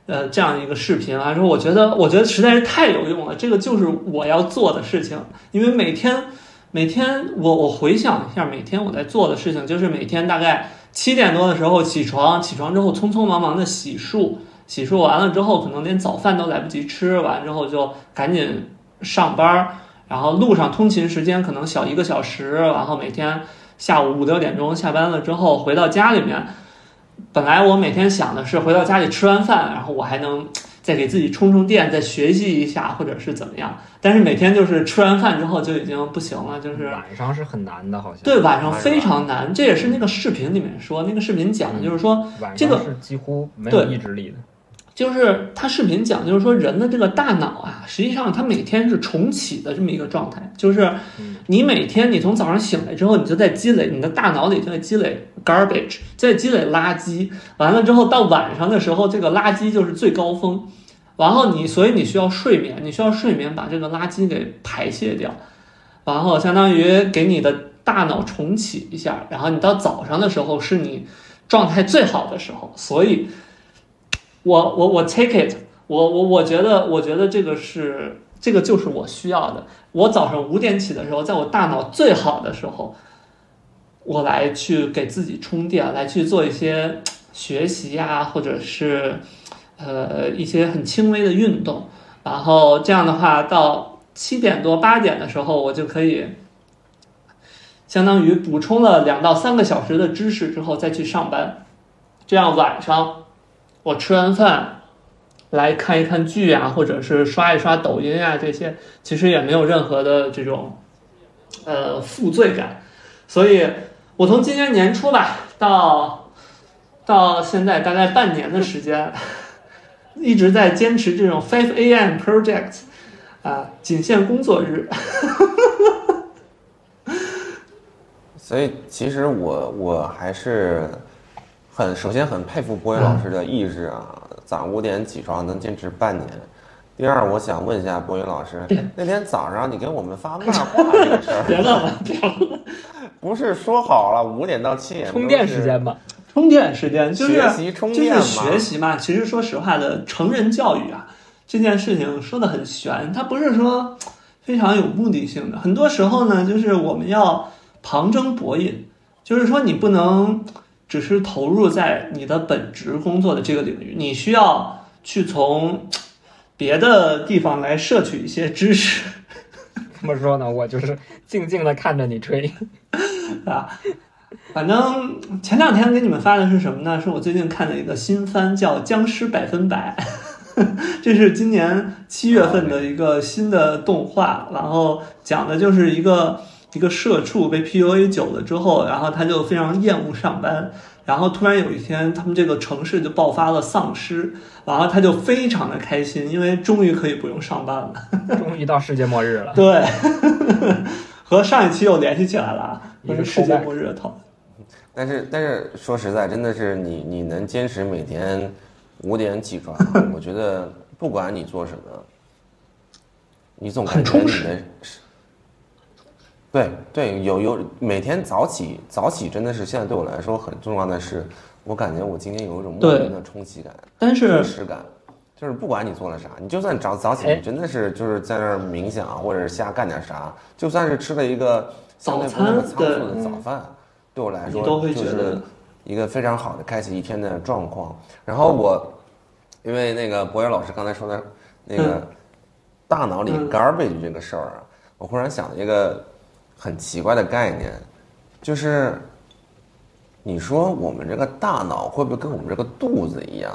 呃，这样一个视频，完了之后，我觉得，我觉得实在是太有用了，这个就是我要做的事情，因为每天，每天我我回想一下，每天我在做的事情，就是每天大概七点多的时候起床，起床之后匆匆忙忙的洗漱。洗漱完了之后，可能连早饭都来不及吃，完之后就赶紧上班，然后路上通勤时间可能小一个小时，然后每天下午五六点钟下班了之后回到家里面，本来我每天想的是回到家里吃完饭，然后我还能再给自己充充电，再学习一下或者是怎么样，但是每天就是吃完饭之后就已经不行了，就是晚上是很难的，好像。对，晚上非常难，这也是那个视频里面说，那个视频讲的就是说，晚这个上是几乎没有意志力的。就是他视频讲，就是说人的这个大脑啊，实际上它每天是重启的这么一个状态，就是你每天你从早上醒来之后，你就在积累，你的大脑里就在积累 garbage，在积累垃圾，完了之后到晚上的时候，这个垃圾就是最高峰，然后你所以你需要睡眠，你需要睡眠把这个垃圾给排泄掉，然后相当于给你的大脑重启一下，然后你到早上的时候是你状态最好的时候，所以。我我我 take it，我我我觉得我觉得这个是这个就是我需要的。我早上五点起的时候，在我大脑最好的时候，我来去给自己充电，来去做一些学习呀，或者是呃一些很轻微的运动。然后这样的话，到七点多八点的时候，我就可以相当于补充了两到三个小时的知识之后再去上班。这样晚上。我吃完饭来看一看剧啊，或者是刷一刷抖音啊，这些其实也没有任何的这种呃负罪感，所以我从今年年初吧到到现在大概半年的时间，一直在坚持这种 five a.m. project 啊，仅限工作日。[laughs] 所以其实我我还是。很首先很佩服博宇老师的意志啊，早上五点起床能坚持半年。第二，我想问一下博宇老师，那天早上你给我们发 [laughs] 漫画这个事儿，别了，别了，[laughs] 不是说好了五点到七点充电时间吗？充电时间就是学习充电就是学习嘛。其实说实话的，成人教育啊这件事情说的很玄，它不是说非常有目的性的。很多时候呢，就是我们要旁征博引，就是说你不能。只是投入在你的本职工作的这个领域，你需要去从别的地方来摄取一些知识。怎么说呢？我就是静静的看着你吹 [laughs] 啊。反正前两天给你们发的是什么呢？是我最近看的一个新番，叫《僵尸百分百》，[laughs] 这是今年七月份的一个新的动画，然后讲的就是一个。一个社畜被 PUA 久了之后，然后他就非常厌恶上班，然后突然有一天，他们这个城市就爆发了丧尸，然后他就非常的开心，因为终于可以不用上班了，[laughs] 终于到世界末日了。对，[laughs] 和上一期又联系起来了，一个世界末日的讨论。但是但是说实在，真的是你你能坚持每天五点起床，[laughs] 我觉得不管你做什么，你总感觉你的。对对，有有每天早起早起真的是现在对我来说很重要的是，我感觉我今天有一种莫名的冲击感，但是实感，就是不管你做了啥，你就算早早起，你真的是就是在那儿冥想或者是瞎干点啥，就算是吃了一个相对不那么仓促的早饭，对我来说就是一个非常好的开启一天的状况。然后我因为那个博远老师刚才说的那个大脑里 garbage 这个事儿啊，我忽然想了一个。很奇怪的概念，就是你说我们这个大脑会不会跟我们这个肚子一样？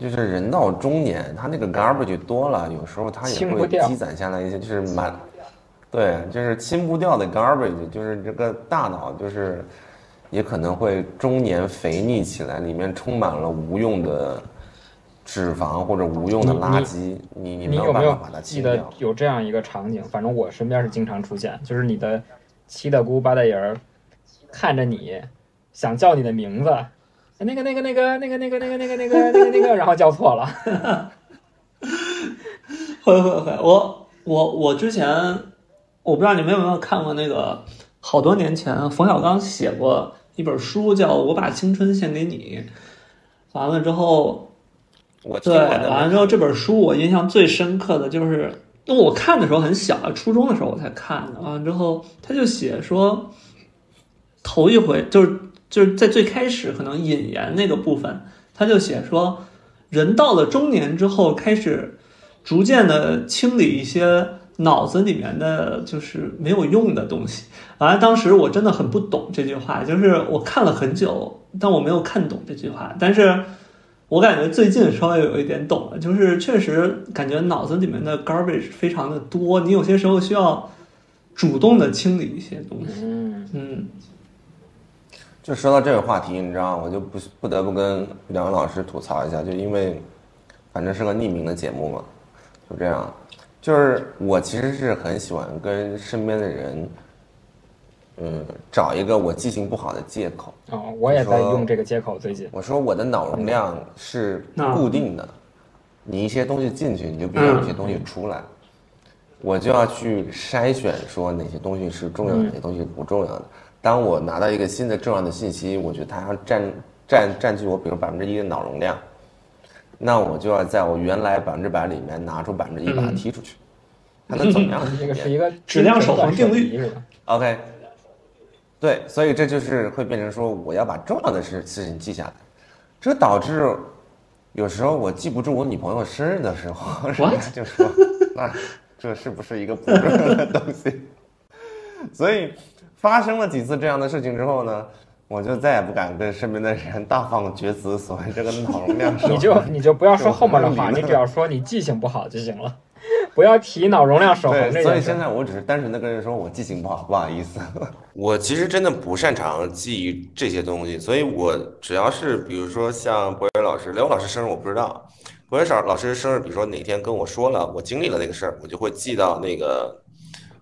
就是人到中年，他那个 garbage 多了，有时候他也会积攒下来一些，就是满，对，就是清不掉的 garbage，就是这个大脑就是也可能会中年肥腻起来，里面充满了无用的。脂肪或者无用的垃圾，你你有没有记得有这样一个场景？反正我身边是经常出现，就是你的七大姑八大姨儿看着你，想叫你的名字，那个那个那个那个那个那个那个那个那个那个，然后叫错了。[laughs] 会会会，我我我之前我不知道你们有没有看过那个，好多年前冯小刚写过一本书，叫《我把青春献给你》，完了之后。对，完了之后这本书我印象最深刻的就是，因为我看的时候很小，初中的时候我才看的。完了之后他就写说，头一回就是就是在最开始可能引言那个部分，他就写说，人到了中年之后开始逐渐的清理一些脑子里面的就是没有用的东西。完了当时我真的很不懂这句话，就是我看了很久，但我没有看懂这句话，但是。我感觉最近稍微有一点懂了，就是确实感觉脑子里面的 garbage 非常的多，你有些时候需要主动的清理一些东西。嗯嗯。就说到这个话题，你知道，我就不不得不跟两位老师吐槽一下，就因为反正是个匿名的节目嘛，就这样。就是我其实是很喜欢跟身边的人，嗯，找一个我记性不好的借口。哦，我也在用这个借口，最近。我说我的脑容量是啊固定的，你一些东西进去，你就必须有一些东西出来，我就要去筛选说哪些东西是重要的，哪些东西不重要的。当我拿到一个新的重要的信息，我觉得它要占占占据我比如百分之一的脑容量，那我就要在我原来百分之百里面拿出百分之一把它踢出去，它能怎么样？[laughs] 这个是一个质量守恒定律？OK，对，所以这就是会变成说，我要把重要的事事情记下来，这导致有时候我记不住我女朋友生日的时候，[laughs] 人家就说，那这是不是一个不重要的东西？所以发生了几次这样的事情之后呢，我就再也不敢跟身边的人大放厥词，所谓这个脑容量 [laughs] 你就你就不要说后面的话，你只要说你记性不好就行了，不要提脑容量守恒所以现。在我只是单纯的跟人说我记性不好，不好意思。[laughs] 我其实真的不擅长记这些东西，所以我只要是比如说像博远老师、刘老师生日我不知道，博远少老师生日，比如说哪天跟我说了我经历了那个事儿，我就会记到那个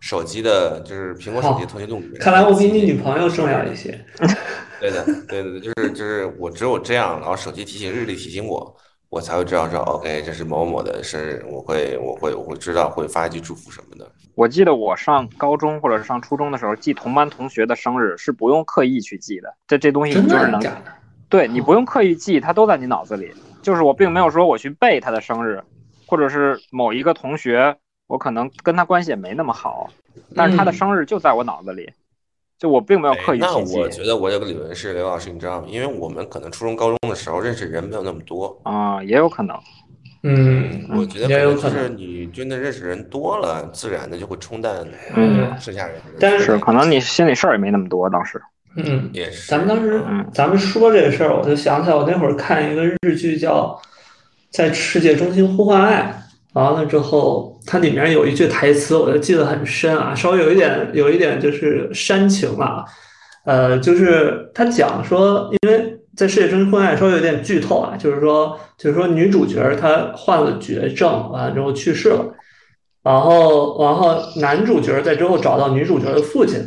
手机的，就是苹果手机通讯录里面。看来我比你女朋友重要一些。[laughs] 对的，对的，就是就是我只有这样，然后手机提醒、日历提醒我，我才会知道说 OK，这是某某的生日，我会我会我会知道会发一句祝福什么的。我记得我上高中或者是上初中的时候，记同班同学的生日是不用刻意去记的，这这东西你就是能，的的？对你不用刻意记，它都在你脑子里。就是我并没有说我去背他的生日，或者是某一个同学，我可能跟他关系也没那么好，但是他的嗯生日就在我脑子里，就我并没有刻意哎那我觉得我有个理论是，刘老师，你知道吗？因为我们可能初中、高中的时候认识人没有那么多，啊、也有可能。嗯，我觉得也有可可能就是。你真的认识人多了，自然的就会冲淡嗯剩下人。但是，可能你心里事儿也没那么多，当时。嗯，也是。咱们当时嗯咱们说这个事儿，我就想起来我那会儿看一个日剧叫《在世界中心呼唤爱》，完了之后，它里面有一句台词，我就记得很深啊，稍微有一点有一点就是煽情啊，呃，就是他讲说，因为在世界中心呼唤爱稍微有点剧透啊，就是说就是说女主角她患了绝症，完了之后去世了。然后，然后男主角在之后找到女主角的父亲，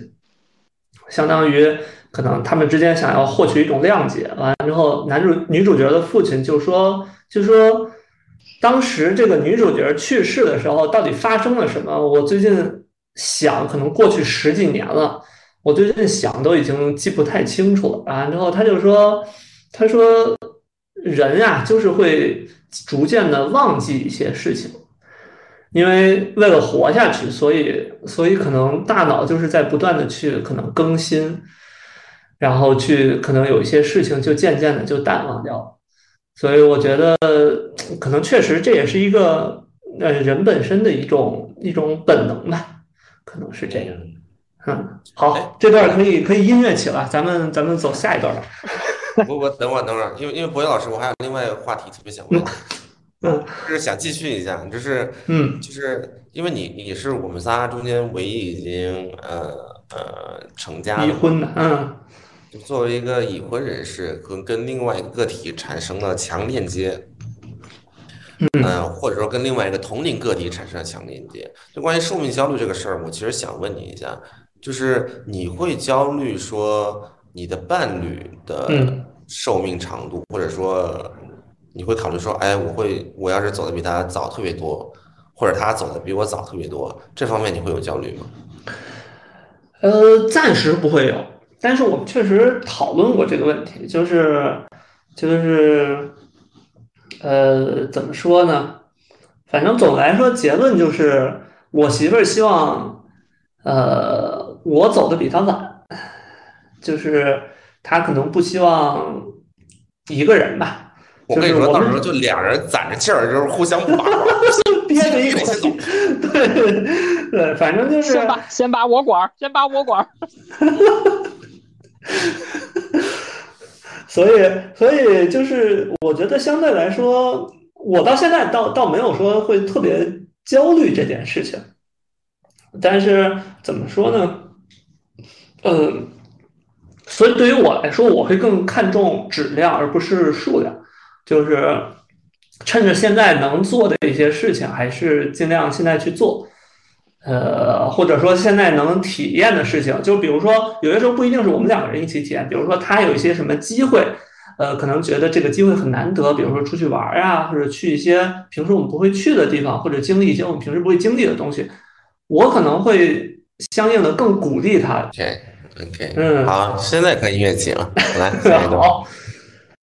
相当于可能他们之间想要获取一种谅解。完了之后，男主女主角的父亲就说，就说当时这个女主角去世的时候，到底发生了什么？我最近想，可能过去十几年了，我最近想都已经记不太清楚了。完了之后，他就说，他说人呀、就是会逐渐的忘记一些事情。因为为了活下去，所以所以可能大脑就是在不断的去可能更新，然后去可能有一些事情就渐渐的就淡忘掉了。所以我觉得 [tsk] 可能确实这也是一个呃人本身的一种一种本能吧，可能是这样。嗯，好，这段可以可以音乐起了，咱们咱们走下一段吧。[laughs] 我我等会儿等会儿，因为因为博宇老师，我还有另外一个话题特别想问，嗯。就是想继续一下，就是嗯。就是因为你你是我们仨中间唯一已经呃呃成家的，已婚的，嗯就作为一个已婚人士跟跟另外一个个体产生了强链接，嗯呃，或者说跟另外一个同龄个体产生了强链接。就关于寿命焦虑这个事儿，我其实想问你一下，就是你会焦虑说你的伴侣的嗯寿命长度，或者说你会考虑说，哎，我会我要是走的比他早特别多，或者他走的比我早特别多，这方面你会有焦虑吗？呃，暂时不会有，但是我们确实讨论过这个问题，就是就是呃，怎么说呢？反正总的来说，结论就是我媳妇儿希望呃我走的比她晚，就是她可能不希望一个人吧。我跟你说，到时候就俩人攒着劲儿，就是互相把关，[laughs] 憋着一口气，对对，反正就是先把先把我管儿，先把我管儿。[laughs] [laughs] 所以，所以就是我觉得相对来说，我到现在倒倒没有说会特别焦虑这件事情。但是怎么说呢？嗯，所以对于我来说，我会更看重质量而不是数量。就是趁着现在能做的一些事情，还是尽量现在去做。呃，或者说现在能体验的事情，就比如说有些时候不一定是我们两个人一起体验，比如说他有一些什么机会，呃，可能觉得这个机会很难得，比如说出去玩呀，或者去一些平时我们不会去的地方，或者经历一些我们平时不会经历的东西，我可能会相应的更鼓励他。嗯好，现在可以音乐起了，来。[laughs] 好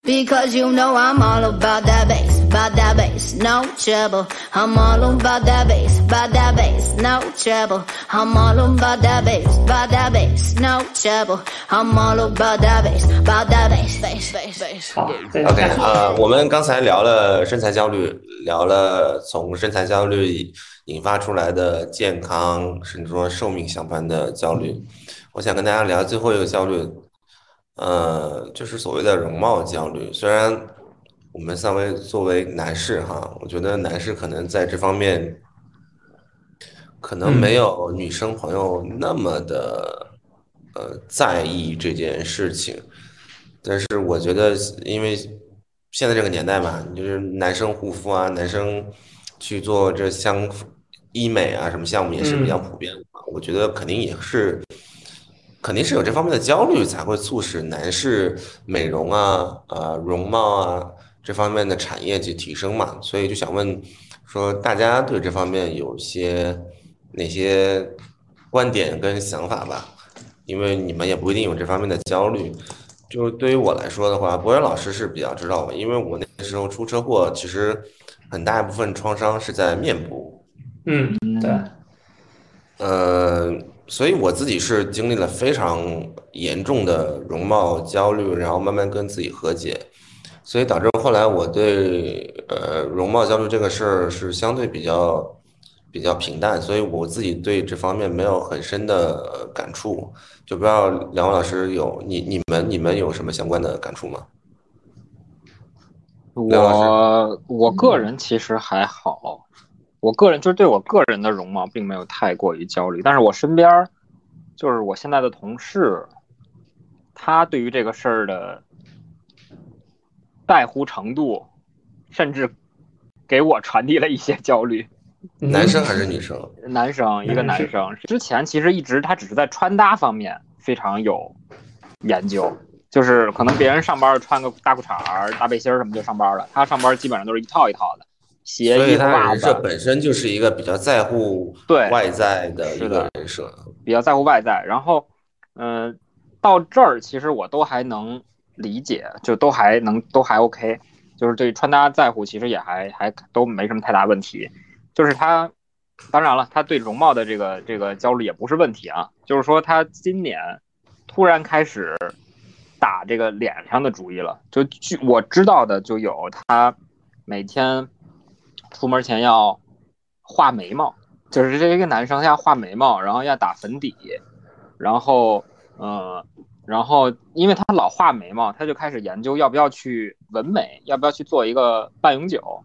，Because you know I'm all about that bass, about that bass, no trouble. I'm all about that bass, about that bass, no trouble. I'm all about that bass, about that bass, no trouble. I'm all about that bass, about that bass, bass, bass, bass. 好，OK，呃，我们刚才聊了身材焦虑，聊了从身材焦虑引发出来的健康，甚至说寿命相关的焦虑。我想跟大家聊最后一个焦虑，呃，就是所谓的容貌焦虑。虽然我们三位作为男士哈，我觉得男士可能在这方面可能没有女生朋友那么的呃在意这件事情。但是我觉得，因为现在这个年代嘛，就是男生护肤啊，男生去做这相医美啊什么项目也是比较普遍的嘛。我觉得肯定也是，肯定是有这方面的焦虑，才会促使男士美容啊、呃容貌啊这方面的产业去提升嘛。所以就想问，说大家对这方面有些哪些观点跟想法吧？因为你们也不一定有这方面的焦虑。就对于我来说的话，博远老师是比较知道我，因为我那时候出车祸，其实很大一部分创伤是在面部，嗯，对，呃，所以我自己是经历了非常严重的容貌焦虑，然后慢慢跟自己和解，所以导致后来我对呃容貌焦虑这个事儿是相对比较比较平淡，所以我自己对这方面没有很深的呃感触。就不知道两位老师有你你们你们有什么相关的感触吗？我我个人其实还好，我个人就是对我个人的容貌并没有太过于焦虑，但是我身边儿就是我现在的同事，他对于这个事儿的在乎程度，甚至给我传递了一些焦虑。嗯男生还是女生？男生，一个男生男，之前其实一直他只是在穿搭方面非常有研究，就是可能别人上班穿个大裤衩儿、大背心儿什么就上班了，他上班基本上都是一套一套的，鞋、衣服、所以他袜子，人设本身就是一个比较在乎对外在的一个人设。比较在乎外在。然后，嗯、到这儿其实我都还能理解，就都还能都还 OK，就是对穿搭在乎，其实也还还都没什么太大问题。就是他，当然了，他对容貌的这个这个焦虑也不是问题啊。就是说他今年突然开始打这个脸上的主意了。就据我知道的，就有他每天出门前要画眉毛，就是这一个男生要画眉毛，然后要打粉底，然后呃，然后因为他老画眉毛，他就开始研究要不要去纹眉，要不要去做一个半永久。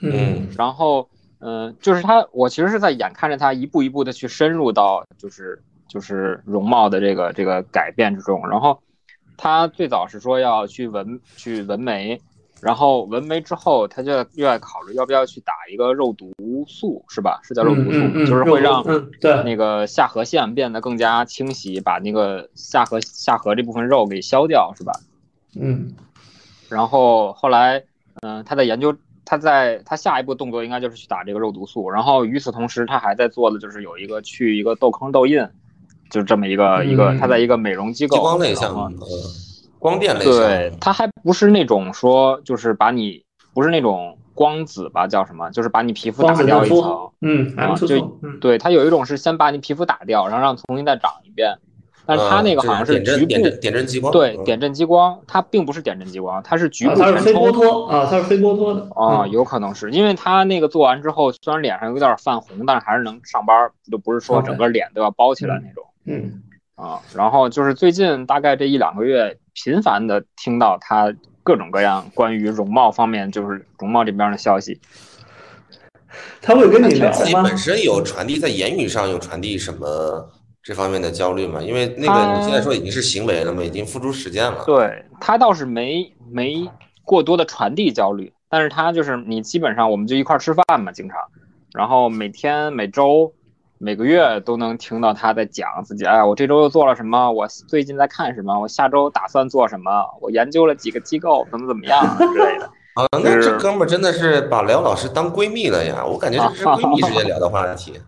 嗯然后，嗯、就是他，我其实是在眼看着他一步一步的去深入到，就是就是容貌的这个这个改变之中。然后，他最早是说要去纹去纹眉，然后纹眉之后，他就要又要考虑要不要去打一个肉毒素，是吧？是叫肉毒素，嗯嗯嗯就是会让那个下颌线变得更加清晰，把那个下颌下颌这部分肉给消掉，是吧？嗯。然后后来，嗯、他在研究，他在他下一步动作应该就是去打这个肉毒素，然后与此同时，他还在做的就是有一个去一个痘坑痘印，就是这么一个、一个，嗯他在一个美容机构，激光类然后项目，呃，光电类对，它还不是那种说就是把你不是那种光子吧，叫什么？就是把你皮肤打掉一层肤。，嗯就，嗯对，它有一种是先把你皮肤打掉，然后让重新再长一遍，但是它那个好像是局部阵点阵点阵激光，对，嗯点阵激光，它并不是点阵激光，它是局部啊，它是填飞波充。啊，它是非剥脱的啊、嗯有可能是因为它那个做完之后，虽然脸上有点泛红，但是还是能上班，就不是说整个脸都要包起来那种嗯啊。然后就是最近大概这一两个月，频繁的听到他各种各样关于容貌方面，就是容貌这边的消息。他会跟你聊吗自己本？身有传递在言语上有传递什么这方面的焦虑吗？因为那个你现在说已经是行为了嘛，已经付出实践了。对他倒是没没过多的传递焦虑，但是他就是你基本上我们就一块儿吃饭嘛，经常，然后每天每周每个月都能听到他在讲自己，哎，我这周又做了什么，我最近在看什么，我下周打算做什么，我研究了几个机构，怎么怎么样 [laughs] 之类的。啊，那这哥们儿真的是把梁老师当闺蜜了呀！我感觉这是闺蜜之间聊的话题。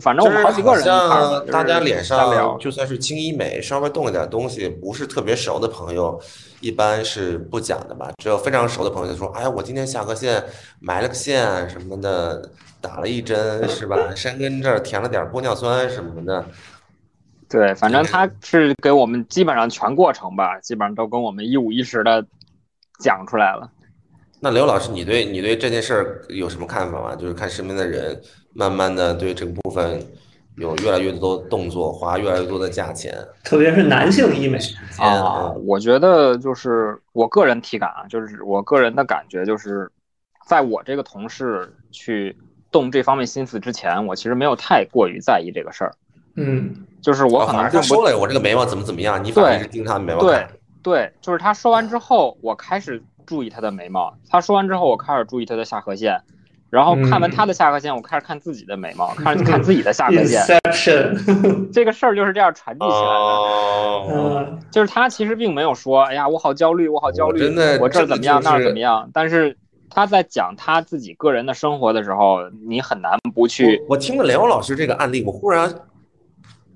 反正我们好几个人像大家脸上就算是轻医美，稍微动了点东西，不是特别熟的朋友，一般是不讲的吧？只有非常熟的朋友就说：“哎呀，我今天下颌线埋了个线什么的，打了一针是吧？山根这儿填了点玻尿酸什么的。对，反正他是给我们基本上全过程吧，基本上都跟我们一五一十的讲出来了。”那刘老师，你对你对这件事儿有什么看法吗？就是看身边的人慢慢的对这个部分有越来越多的动作，花越来越多的价钱。特别是男性医美，啊，嗯我觉得就是我个人体感啊，就是我个人的感觉就是，在我这个同事去动这方面心思之前，我其实没有太过于在意这个事儿，嗯就是我可能并不正他说了我这个眉毛怎么怎么样，你反而是盯他的眉毛对。对，就是他说完之后，我开始注意他的眉毛；他说完之后，我开始注意他的下颌线，然后看完他的下颌线，我开始看自己的眉毛，开始看自己的下颌线。[laughs] 这个事儿就是这样传递起来的。就是他其实并没有说，哎呀，我好焦虑，我好焦虑，我真的我这儿怎么样，那儿怎么样。但是他在讲他自己个人的生活的时候，你很难不去我我听了刘老师这个案例，我忽然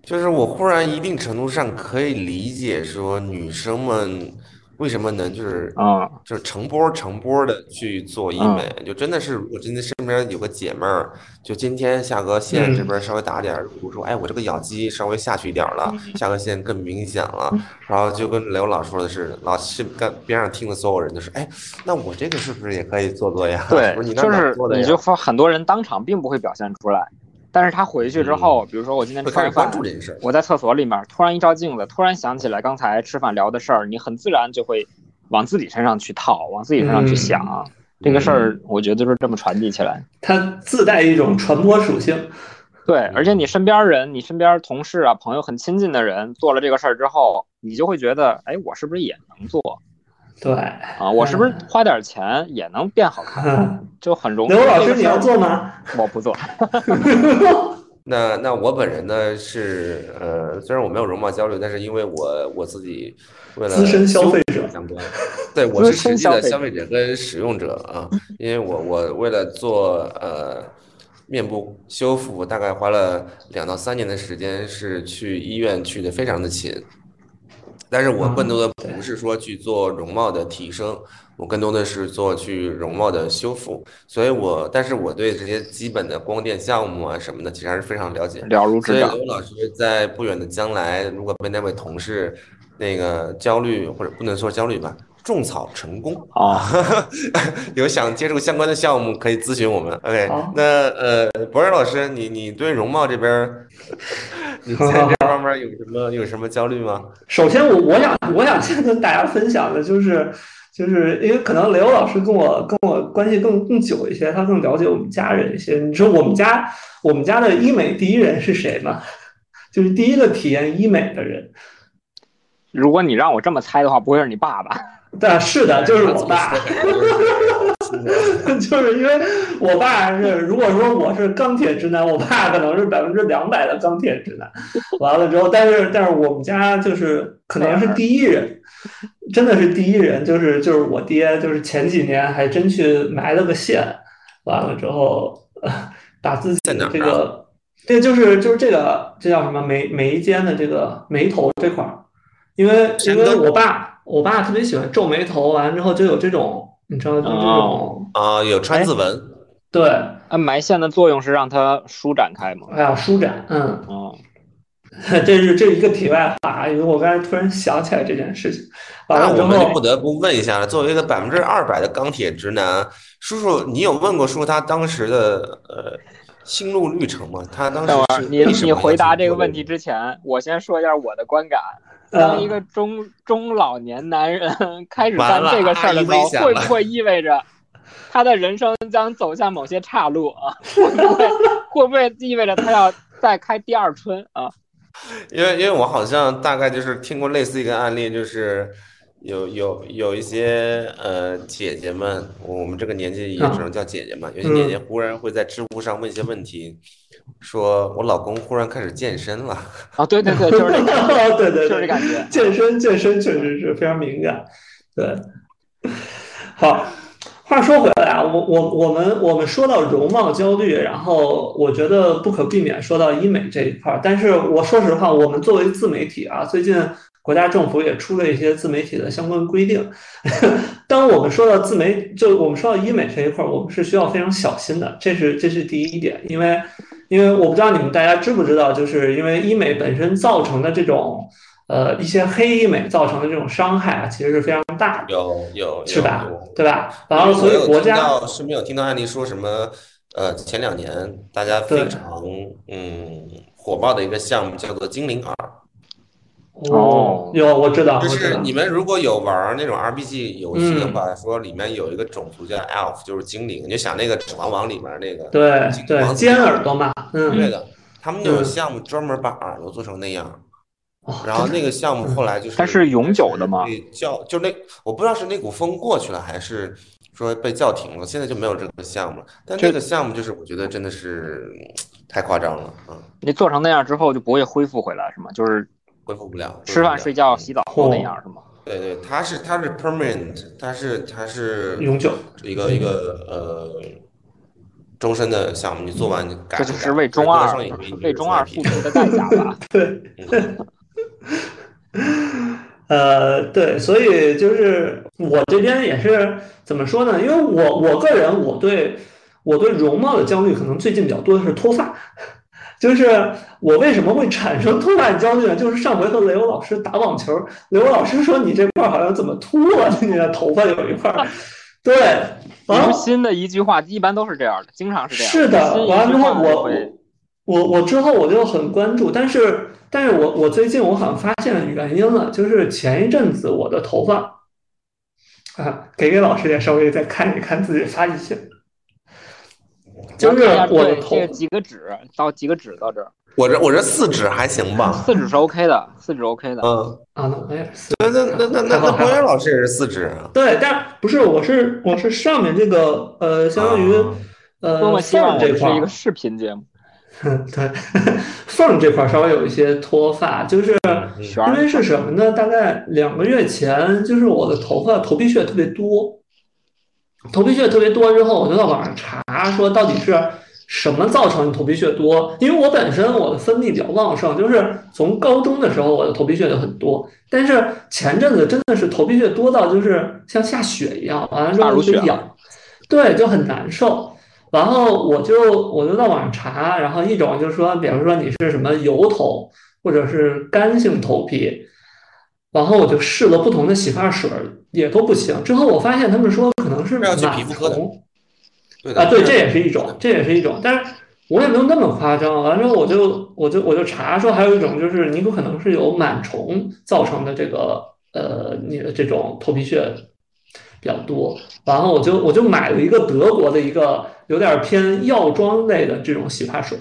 就是我忽然一定程度上可以理解说女生们为什么能就是啊。就是成波成波的去做医美，就真的是我真的身边有个姐妹儿，就今天下颌线嗯。这边稍微打点儿，我说哎我这个咬肌稍微下去一点儿了，下颌线更明显了，然后就跟刘老说的是，老是跟边上听的所有人都是，哎，那我这个是不是也可以做做呀？[laughs] 对就是？你就说很多人当场并不会表现出来，但是他回去之后，比如说我今天吃完饭。我在厕所里面突然一照镜子，突然想起来刚才吃饭聊的事儿，你很自然就会往自己身上去套，往自己身上去想。这个事儿，我觉得就是这么传递起来。它自带一种传播属性。对，而且你身边人、你身边同事啊、朋友很亲近的人做了这个事儿之后，你就会觉得，哎，我是不是也能做对，啊？我是不是花点钱也能变好看？[laughs] 就很容易。刘老师，你要做吗？[laughs] 我不做。[laughs] 那那我本人呢是呃，虽然我没有容貌焦虑，但是因为我我自己为了资深消费者相关，对我是实际的消费者跟使用者啊，因为我我为了做呃面部修复，大概花了两到三年的时间，是去医院去的非常的勤，但是我更多的不是说去做容貌的提升，我更多的是做去容貌的修复，所以我但是我对这些基本的光电项目啊什么的，其实还是非常了解。了如所以。刘老师在不远的将来，如果被那位同事那个焦虑或者不能说焦虑吧，种草成功啊，[laughs] 有想接触相关的项目可以咨询我们。OK，好那呃，博尔老师，你你对容貌这边，你在这方面有什么有什么焦虑吗？[laughs] 首先我，我想我想先跟大家分享的就是，就是因为可能雷欧老师跟我跟我关系更更久一些，他更了解我们家人一些。你说我们家我们家的医美第一人是谁吗？[laughs] 就是第一个体验医美的人。如果你让我这么猜的话，不会是你爸爸？对啊，是的，就是我爸。[laughs] 就是因为我爸是，如果说我是钢铁直男，我爸可能是百分之两百的钢铁直男。完了之后，但是但是我们家就是可能是第一人，真的是第一人，就是就是我爹，就是前几年还真去埋了个线，完了之后呃把自己在哪儿啊这个，这就是就是这个这叫什么眉眉间的这个眉头这块儿，因为因为我爸我爸特别喜欢皱眉头，完了之后就有这种你知道就这种啊，有川字纹，对，啊，埋线的作用是让它舒展开嘛？哎呀舒展，嗯。哦，[laughs] 这是这是一个题外话，因为我刚才突然想起来这件事情，完了之那我们就不，得不问一下了。作为一个百分之二百的钢铁直男，叔叔，你有问过叔叔他当时的呃心路历程吗？他当时你你回答这个问题之前，我先说一下我的观感。当一嗯，个中中老年男人开始干这个事儿的时候，会不会意味着他的人生将走向某些岔路啊？会不会 [laughs] 会不会意味着他要再开第二春啊？因为因为我好像大概就是听过类似一个案例，就是有有有一些呃姐姐们，我们这个年纪也只能叫姐姐嘛。有些姐姐忽然会在知乎上问一些问题，说我老公忽然开始健身了。啊，对对对，就是这个，[laughs] 对对对，就是这感觉。健身健身确实是非常敏感。对，好，话说回来啊，我我我们我们说到容貌焦虑，然后我觉得不可避免说到医美这一块儿。但是我说实话，我们作为自媒体啊，最近。国家政府也出了一些自媒体的相关规定。[laughs] 当我们说到自媒，就我们说到医美这一块，我们是需要非常小心的。这是这是第一点，因为因为我不知道你们大家知不知道，就是因为医美本身造成的这种呃一些黑医美造成的这种伤害啊，其实是非常大的。有有是吧？对吧？然后所以国家是没有听到案例说什么呃前两年大家非常嗯火爆的一个项目叫做精灵耳。哦，有我知道，就是你们如果有玩那种 RPG 游戏的话，说里面有一个种族叫 Elf，就是精灵，你就想那个指环王里面那个对对尖耳朵嘛，嗯，对的，他们就有项目专门把耳朵做成那样，然后那个项目后来就是它是永久的吗？叫就那我不知道是那股风过去了，还是说被叫停了，现在就没有这个项目了。但这个项目就是我觉得真的是太夸张了啊！你做成那样之后就不会恢复回来是吗？就是。恢复不了，吃饭、睡觉、洗澡都那样是吗？对对，它是它是 permanent，它是它是永久一个一个呃终身的项目，你做完改。这就是为中二为中二付出的代价吧？[laughs] 对。[laughs] 呃，对，所以就是我这边也是怎么说呢？因为我我个人我对我对容貌的焦虑，可能最近比较多的是脱发。就是我为什么会产生脱发焦虑呢？就是上回和雷欧老师打网球，雷欧老师说你这块好像怎么秃了？[laughs] 你的头发有一块，对，无心的一句话一般都是这样的，经常是这样。是的，完了之后我我我之后我就很关注，但是但是我我最近我好像发现原因了，就是前一阵子我的头发啊，给给老师也稍微再看一看自己发际线。就是我的头几个指到几个指到这儿，我这我这四指还行吧？四指是 OK 的，四指 OK 的。嗯啊，那我也是。那那那那那那博源老师也是四指啊？对，但不是，我是我是上面这个呃，相当于呃缝这块是一个视频节目。[laughs] 对，缝这块稍微有一些脱发，就是因为是什么呢？大概两个月前，就是我的头发头皮屑特别多。头皮屑特别多之后，我就在网上查，说到底是什么造成你头皮屑多？因为我本身我的分泌比较旺盛，就是从高中的时候我的头皮屑就很多，但是前阵子真的是头皮屑多到就是像下雪一样，完了之后就痒，对，就很难受。然后我就我就在网上查，然后一种就是说，比如说你是什么油头或者是干性头皮。然后我就试了不同的洗发水，也都不行。之后我发现他们说可能是螨虫，啊，对，这也是一种，这也是一种。但是我也没有那么夸张。完之后我就我就我就查说，还有一种就是你有可能是有螨虫造成的这个呃你的这种头皮屑比较多。然后我就我就买了一个德国的一个有点偏药妆类的这种洗发水。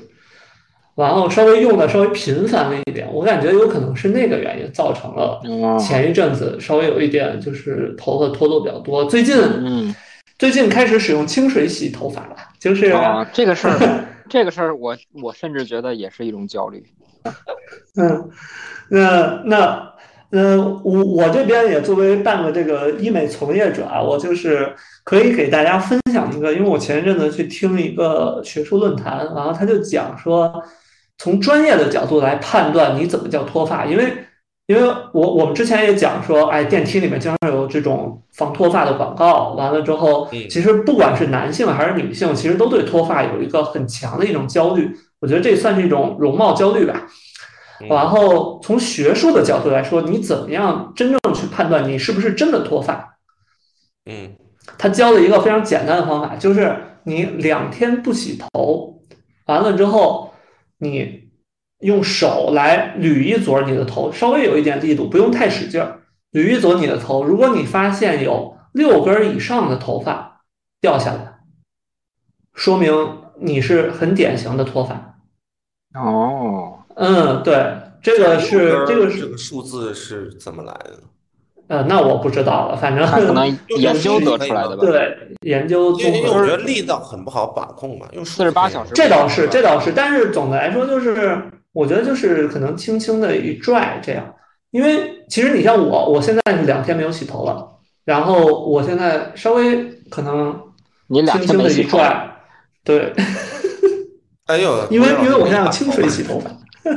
然后稍微用的稍微频繁了一点，我感觉有可能是那个原因造成了前一阵子稍微有一点就是头发脱落比较多。最近，嗯，最近开始使用清水洗头发了，就是啊，这个事儿，[laughs] 这个事儿，我我甚至觉得也是一种焦虑。[laughs] 嗯，那那呃，我我这边也作为半个这个医美从业者啊，我就是可以给大家分享一个，因为我前一阵子去听一个学术论坛，然后他就讲说。从专业的角度来判断你怎么叫脱发，因为因为我我们之前也讲说，哎，电梯里面经常有这种防脱发的广告，完了之后，其实不管是男性还是女性，其实都对脱发有一个很强的一种焦虑。我觉得这算是一种容貌焦虑吧。然后从学术的角度来说，你怎么样真正去判断你是不是真的脱发？嗯，他教了一个非常简单的方法，就是你两天不洗头，完了之后。你用手来捋一撮你的头，稍微有一点力度，不用太使劲儿，捋一撮你的头。如果你发现有六根以上的头发掉下来，说明你是很典型的脱发。哦，嗯，对，这个是这个是这个数字是怎么来的？呃，那我不知道了，反正他可能 [laughs] 研究得出来的吧。对研究综合因为我觉得力道很不好把控嘛，用数据48小时这倒是，这倒是，但是总的来说，就是我觉得就是可能轻轻的一拽这样，因为其实你像我，我现在是两天没有洗头了，然后我现在稍微可能轻轻的天没洗头，一拽，对，哎呦，因 [laughs] 为因为我现在用清水洗头发，[laughs]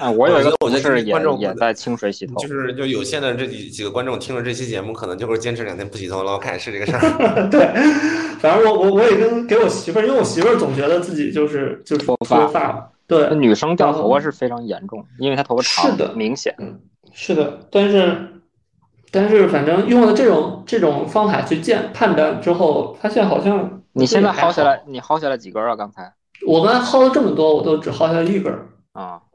啊，我有一个我觉得同事也观众也在清水洗头，就是就有限的这几几个观众听了这期节目，可能就会坚持两天不洗头了，我看是这个事儿。[laughs] 对，反正我我我也跟给我媳妇儿，因为我媳妇儿总觉得自己就是就是脱发发，对，女生掉头发是非常严重，因为她头发长是的明显。嗯是的，但是但是反正用了这种这种方法去见判断之后，发现好像你现在薅下来，你薅下来几根啊？刚才我刚才薅了这么多，我都只薅下来一根儿，啊，嗯，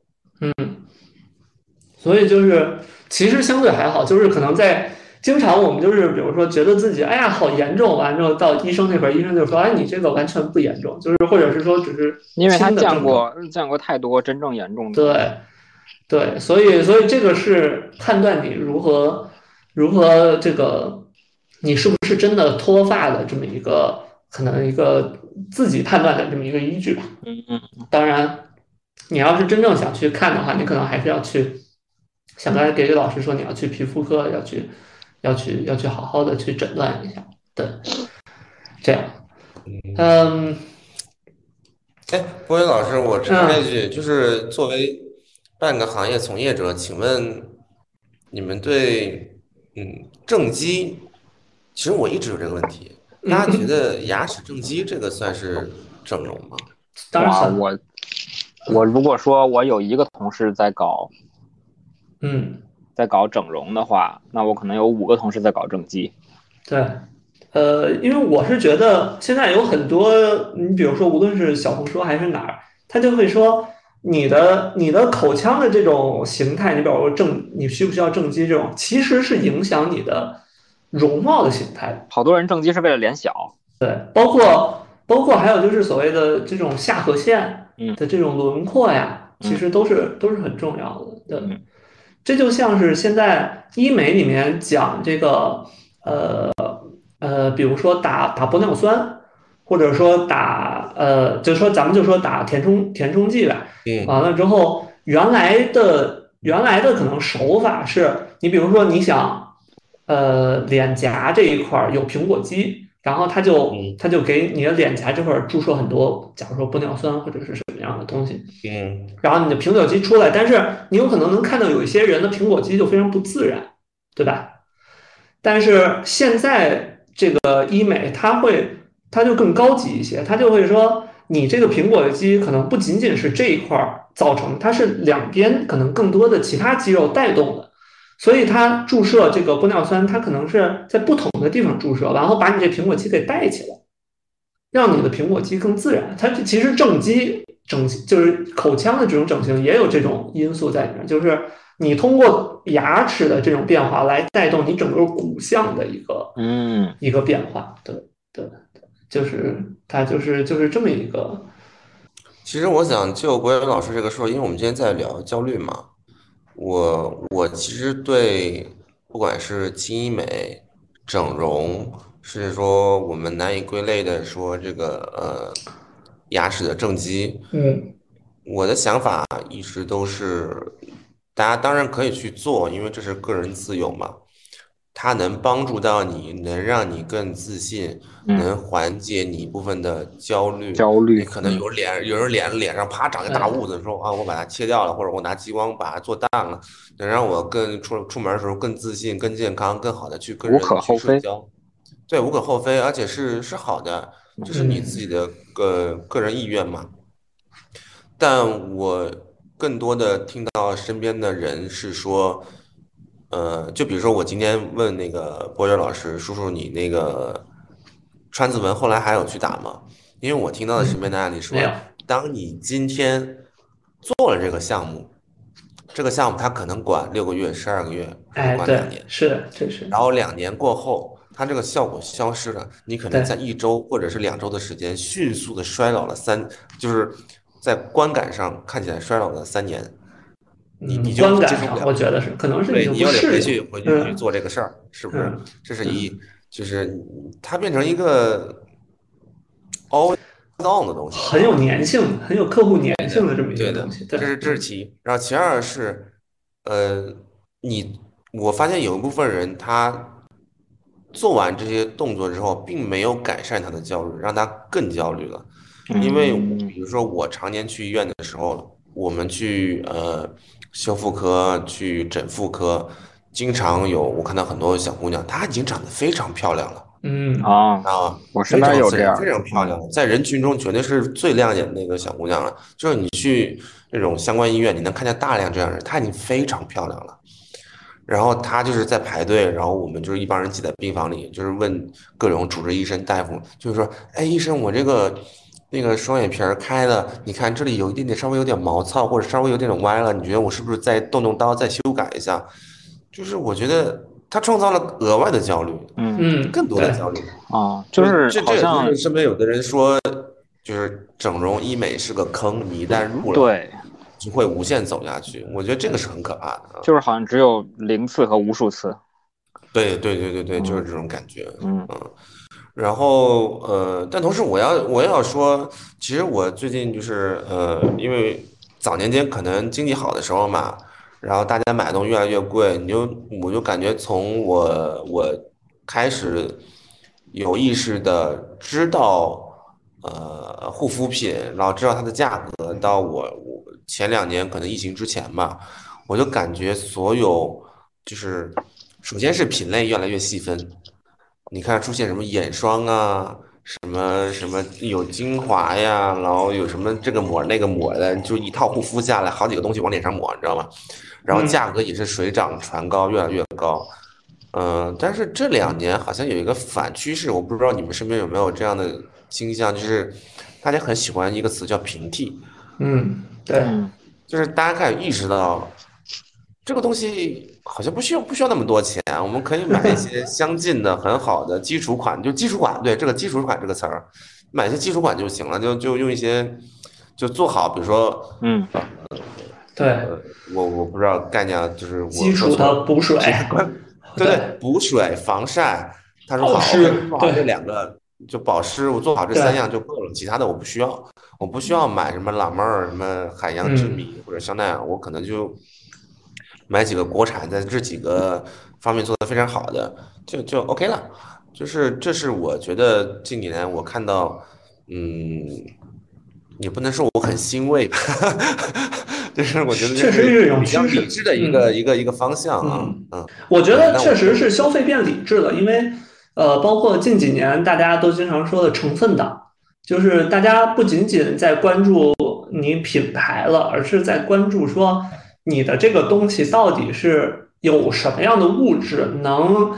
所以就是其实相对还好，就是可能在经常我们就是比如说觉得自己哎呀好严重，完之后到医生那边，医生就说哎你这个完全不严重，就是或者是说只是因为他见过见过太多真正严重的。对，对，所以所以这个是判断你如何如何这个你是不是真的脱发的这么一个可能一个自己判断的这么一个依据吧。嗯嗯，当然，你要是真正想去看的话，你可能还是要去，像刚才给给老师说，你要去皮肤科，要去要去要去好好的去诊断一下。对，这样，嗯。哎，波云老师，我插一句，就是作为半个行业从业者，请问你们对嗯正畸，其实我一直有这个问题，大家觉 [laughs] 得牙齿正畸这个算是整容吗？当然，我我如果说我有一个同事在搞嗯，在搞整容的话，那我可能有五个同事在搞正畸。对，呃，因为我是觉得现在有很多，你比如说，无论是小红书还是哪儿，他就会说你的你的口腔的这种形态，你比如说正，你需不需要正畸这种，其实是影响你的容貌的形态。好多人正畸是为了脸小，对，包括包括还有就是所谓的这种下颌线嗯。的这种轮廓呀，嗯。其实都是都是很重要的。对。嗯，这就像是现在医美里面讲这个呃呃，比如说打打玻尿酸，或者说打呃，就说咱们就说打填充填充剂吧。嗯完了之后，原来的原来的可能手法是你比如说你想，呃，脸颊这一块有苹果肌，然后他就嗯他就给你的脸颊这块注射很多，假如说玻尿酸或者是什么样的东西，嗯然后你的苹果肌出来，但是你有可能能看到有一些人的苹果肌就非常不自然，对吧？但是现在这个医美，它会它就更高级一些，它就会说你这个苹果肌可能不仅仅是这一块儿造成，它是两边可能更多的其他肌肉带动的，所以它注射这个玻尿酸，它可能是在不同的地方注射，然后把你这苹果肌给带起来，让你的苹果肌更自然。它其实正畸整就是口腔的这种整形也有这种因素在里面，就是你通过牙齿的这种变化来带动你整个骨相的一个嗯，一个变化，对对，对就是它就是就是这么一个，其实我想就国元老师这个说，因为我们今天在聊焦虑嘛，我我其实对不管是轻医美、整容，甚至说我们难以归类的说这个呃牙齿的正畸，嗯我的想法一直都是，大家当然可以去做，因为这是个人自由嘛。它能帮助到你，能让你更自信，嗯能缓解你一部分的焦虑。焦虑可能有脸，有人脸脸上啪长个大痦子，说啊，我把它切掉了，或者我拿激光把它做淡了，能让我更出出门的时候更自信、更健康、更好的去跟人去可厚非社交。对，无可厚非，而且是是好的，这是你自己的个个人意愿嘛。但我更多的听到身边的人是说，呃，就比如说我今天问那个博源老师，叔叔你那个川字纹后来还有去打吗？因为我听到的身边的案例说没有，当你今天做了这个项目，这个项目它可能管六个月、十二个月，管两年，，是的，这是然后两年过后，它这个效果消失了，你可能对在一周或者是两周的时间，迅速的衰老了三，就是在观感上看起来衰老了三年。你嗯你就观感接受不了上我觉得是，可能是你又得回去回去去嗯做这个事儿，是不是嗯？这是一，就是它变成一个 all down 的东西，很有粘性，很有客户粘性的这么一个东西。对，这是这是其一。然后其二是，呃，你我发现有一部分人他做完这些动作之后，并没有改善他的焦虑，让他更焦虑了。因为嗯比如说我常年去医院的时候，我们去呃修复科、去整复科，经常有我看到很多小姑娘，她已经长得非常漂亮了嗯啊，啊，我身边有这样非常漂亮，在人群中绝对是最亮眼的那个小姑娘了。就是你去那种相关医院，你能看见大量这样的人，她已经非常漂亮了。然后她就是在排队，然后我们就是一帮人挤在病房里，就是问各种主治医生、大夫，就是说，哎，医生，我这个那个双眼皮儿开的，你看这里有一点点稍微有点毛糙，或者稍微有点点歪了，你觉得我是不是再动动刀再修改一下？就是我觉得他创造了额外的焦虑，嗯嗯，更多的焦虑。啊，就是这这像就是身边有的人说，就是整容医美是个坑，你一旦入了，对，就会无限走下去。我觉得这个是很可怕的啊。就是好像只有零次和无数次。对对对对对，就是这种感觉。嗯然后呃，但同时我要我要说，其实我最近就是呃，因为早年间可能经济好的时候嘛，然后大家买东西越来越贵，你就我就感觉从我我开始有意识的知道呃护肤品，然后知道它的价格，到我我前两年可能疫情之前吧，我就感觉所有就是首先是品类越来越细分。你看出现什么眼霜啊，什么什么有精华呀，然后有什么这个抹那个抹的，就一套护肤下来，好几个东西往脸上抹，你知道吗？然后嗯价格也是水涨船高，越来越高。嗯、但是这两年好像有一个反趋势，我不知道你们身边有没有这样的倾向，就是大家很喜欢一个词叫平替，嗯，对，嗯就是大家开始意识到，这个东西好像不需要不需要那么多钱，我们可以买一些相近的很好的基础款，就基础款，对这个基础款这个词儿，买一些基础款就行了，就就用一些就做好，比如说，嗯对，呃，我我不知道概念啊，就是我基础的补水，对对，补水、防晒，他说好，保湿做好对这两个就保湿，我做好这三样就够了，其他的我不需要，我不需要买什么老妹儿、什么海洋之谜或者香奈儿，我可能就买几个国产，在这几个方面做的非常好的，就就 OK 了。就是这是我觉得近几年我看到，嗯，也不能说我很欣慰吧，[laughs] 就是我觉得确实是一种比较理智的一个一个一个方向啊嗯，嗯。我觉得确实是消费变理智了，因为呃，包括近几年大家都经常说的成分党，就是大家不仅仅在关注你品牌了，而是在关注说你的这个东西到底是有什么样的物质能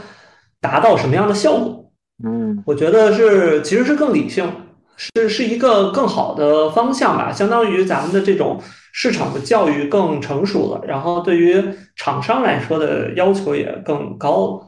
达到什么样的效果。嗯我觉得是其实是更理性，是是一个更好的方向吧。相当于咱们的这种市场的教育更成熟了，然后对于厂商来说的要求也更高了。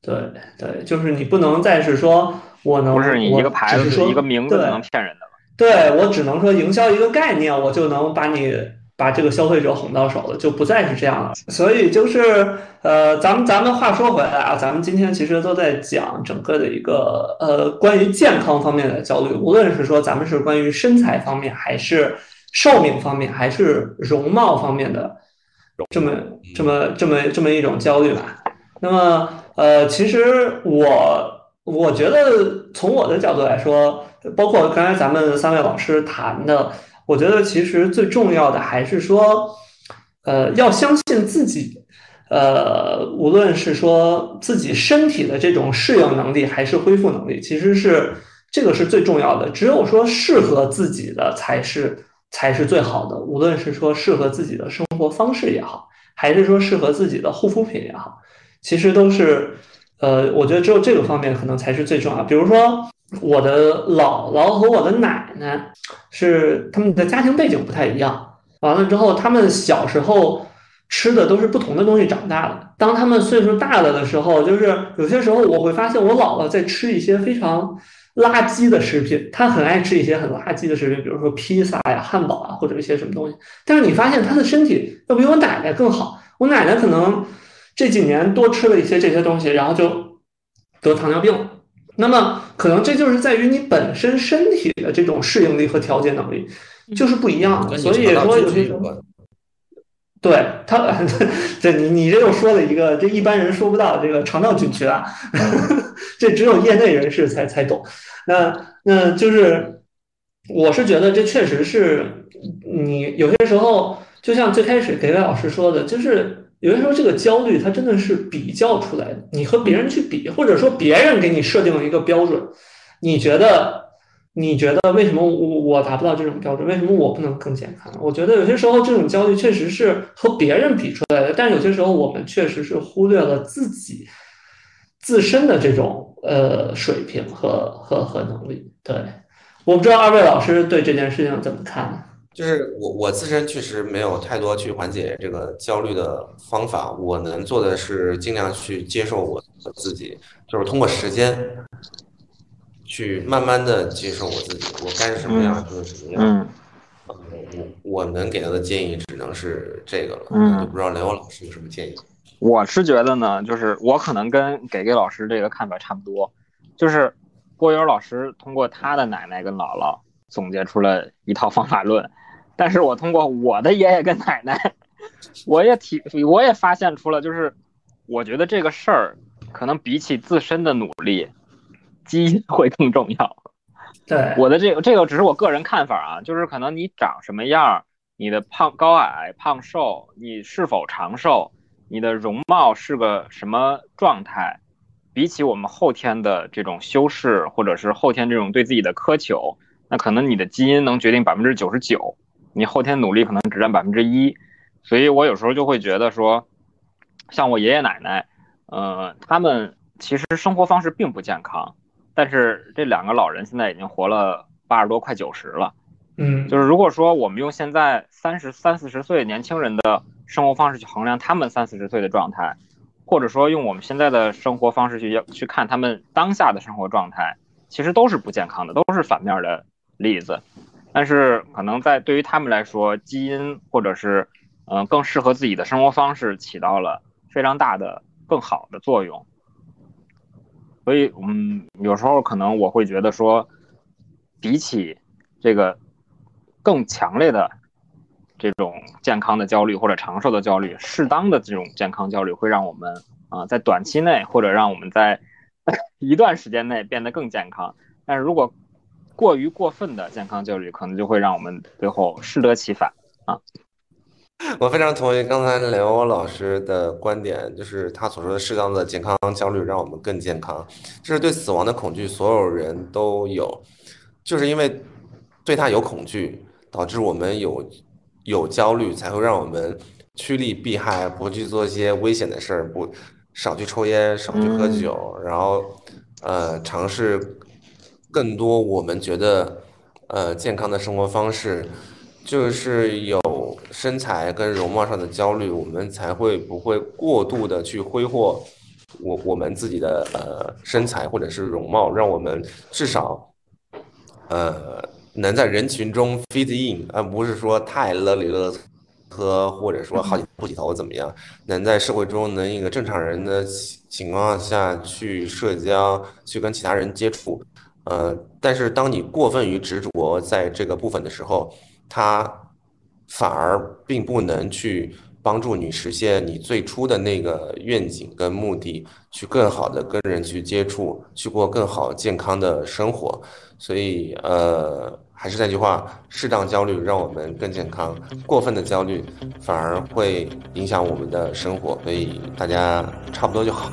对对，就是你不能再是说我能不是你我一个牌子只是说一个名字能骗人的了。对我只能说营销一个概念，我就能把你把这个消费者哄到手了，就不再是这样了。所以就是呃，咱们咱们话说回来啊，咱们今天其实都在讲整个的一个呃关于健康方面的焦虑，无论是说咱们是关于身材方面，还是寿命方面，还是容貌方面的这么这么这么这么一种焦虑吧。那么呃，其实我我觉得从我的角度来说，包括刚才咱们三位老师谈的，我觉得其实最重要的还是说，呃，要相信自己，呃，无论是说自己身体的这种适应能力，还是恢复能力，其实是这个是最重要的。只有说适合自己的才是才是最好的，无论是说适合自己的生活方式也好，还是说适合自己的护肤品也好，其实都是。呃，我觉得只有这个方面可能才是最重要。比如说，我的姥姥和我的奶奶是他们的家庭背景不太一样，完了之后，他们小时候吃的都是不同的东西长大的。当他们岁数大了的时候，就是有些时候我会发现我姥姥在吃一些非常垃圾的食品，他很爱吃一些很垃圾的食品，比如说披萨呀、汉堡啊，或者一些什么东西。但是你发现他的身体要比我奶奶更好。我奶奶可能这几年多吃了一些这些东西，然后就得糖尿病。那么可能这就是在于你本身身体的这种适应力和调节能力就是不一样的。所以说有些时候。对他，[laughs] 这你你这又说了一个这一般人说不到这个肠道菌群啊，[laughs] 这只有业内人士才才懂。那那就是，我是觉得这确实是你有些时候，就像最开始给魏老师说的，就是有些时候这个焦虑它真的是比较出来的，你和别人去比，或者说别人给你设定了一个标准，你觉得你觉得为什么我我达不到这种标准？为什么我不能更健康？我觉得有些时候这种焦虑确实是和别人比出来的，但有些时候我们确实是忽略了自己自身的这种呃水平和和和能力。对，我不知道二位老师对这件事情怎么看呢？就是我我自身确实没有太多去缓解这个焦虑的方法，我能做的是尽量去接受我自己，就是通过时间去慢慢的接受我自己，我该是什么样就是什么样。嗯呃我我能给到的建议只能是这个了，嗯那就不知道雷欧老师有什么建议。我是觉得呢，就是我可能跟给给老师这个看法差不多，就是郭友老师通过他的奶奶跟姥姥总结出了一套方法论，但是我通过我的爷爷跟奶奶，[laughs] 我也体我也发现出了，就是我觉得这个事儿可能比起自身的努力，基因会更重要。[laughs] 对，我的这个这个只是我个人看法啊，就是可能你长什么样儿，你的胖高矮胖瘦，你是否长寿，你的容貌是个什么状态，比起我们后天的这种修饰，或者是后天这种对自己的苛求，那可能你的基因能决定百分之九十九，你后天努力可能只占百分之一，所以我有时候就会觉得说，像我爷爷奶奶，呃，他们其实生活方式并不健康。但是这两个老人现在已经活了八十多，快九十了。嗯，就是如果说我们用现在三十三四十岁年轻人的生活方式去衡量他们三四十岁的状态，或者说用我们现在的生活方式去去看他们当下的生活状态，其实都是不健康的，都是反面的例子。但是可能在对于他们来说，基因或者是嗯、更适合自己的生活方式起到了非常大的更好的作用。所以，嗯，有时候可能我会觉得说，比起这个更强烈的这种健康的焦虑或者长寿的焦虑，适当的这种健康焦虑会让我们啊、在短期内或者让我们在 [laughs] 一段时间内变得更健康。但是如果过于过分的健康焦虑，可能就会让我们最后适得其反。啊。我非常同意刚才雷欧老师的观点，就是他所说的适当的健康焦虑让我们更健康，这是对死亡的恐惧，所有人都有，就是因为对他有恐惧，导致我们有有焦虑，才会让我们趋利避害，不去做一些危险的事儿，不少去抽烟，少去喝酒，然后呃尝试更多我们觉得呃健康的生活方式。就是有身材跟容貌上的焦虑，我们才会不会过度的去挥霍我我们自己的呃身材或者是容貌，让我们至少呃能在人群中 fit in，而不是说太勒里勒特，或者说好几秃几头怎么样，能在社会中能一个正常人的情况下去社交，去跟其他人接触。呃，但是当你过分于执着在这个部分的时候，它反而并不能去帮助你实现你最初的那个愿景跟目的，去更好的跟人去接触，去过更好健康的生活。所以，呃，还是那句话，适当焦虑让我们更健康，过分的焦虑反而会影响我们的生活。所以大家差不多就好。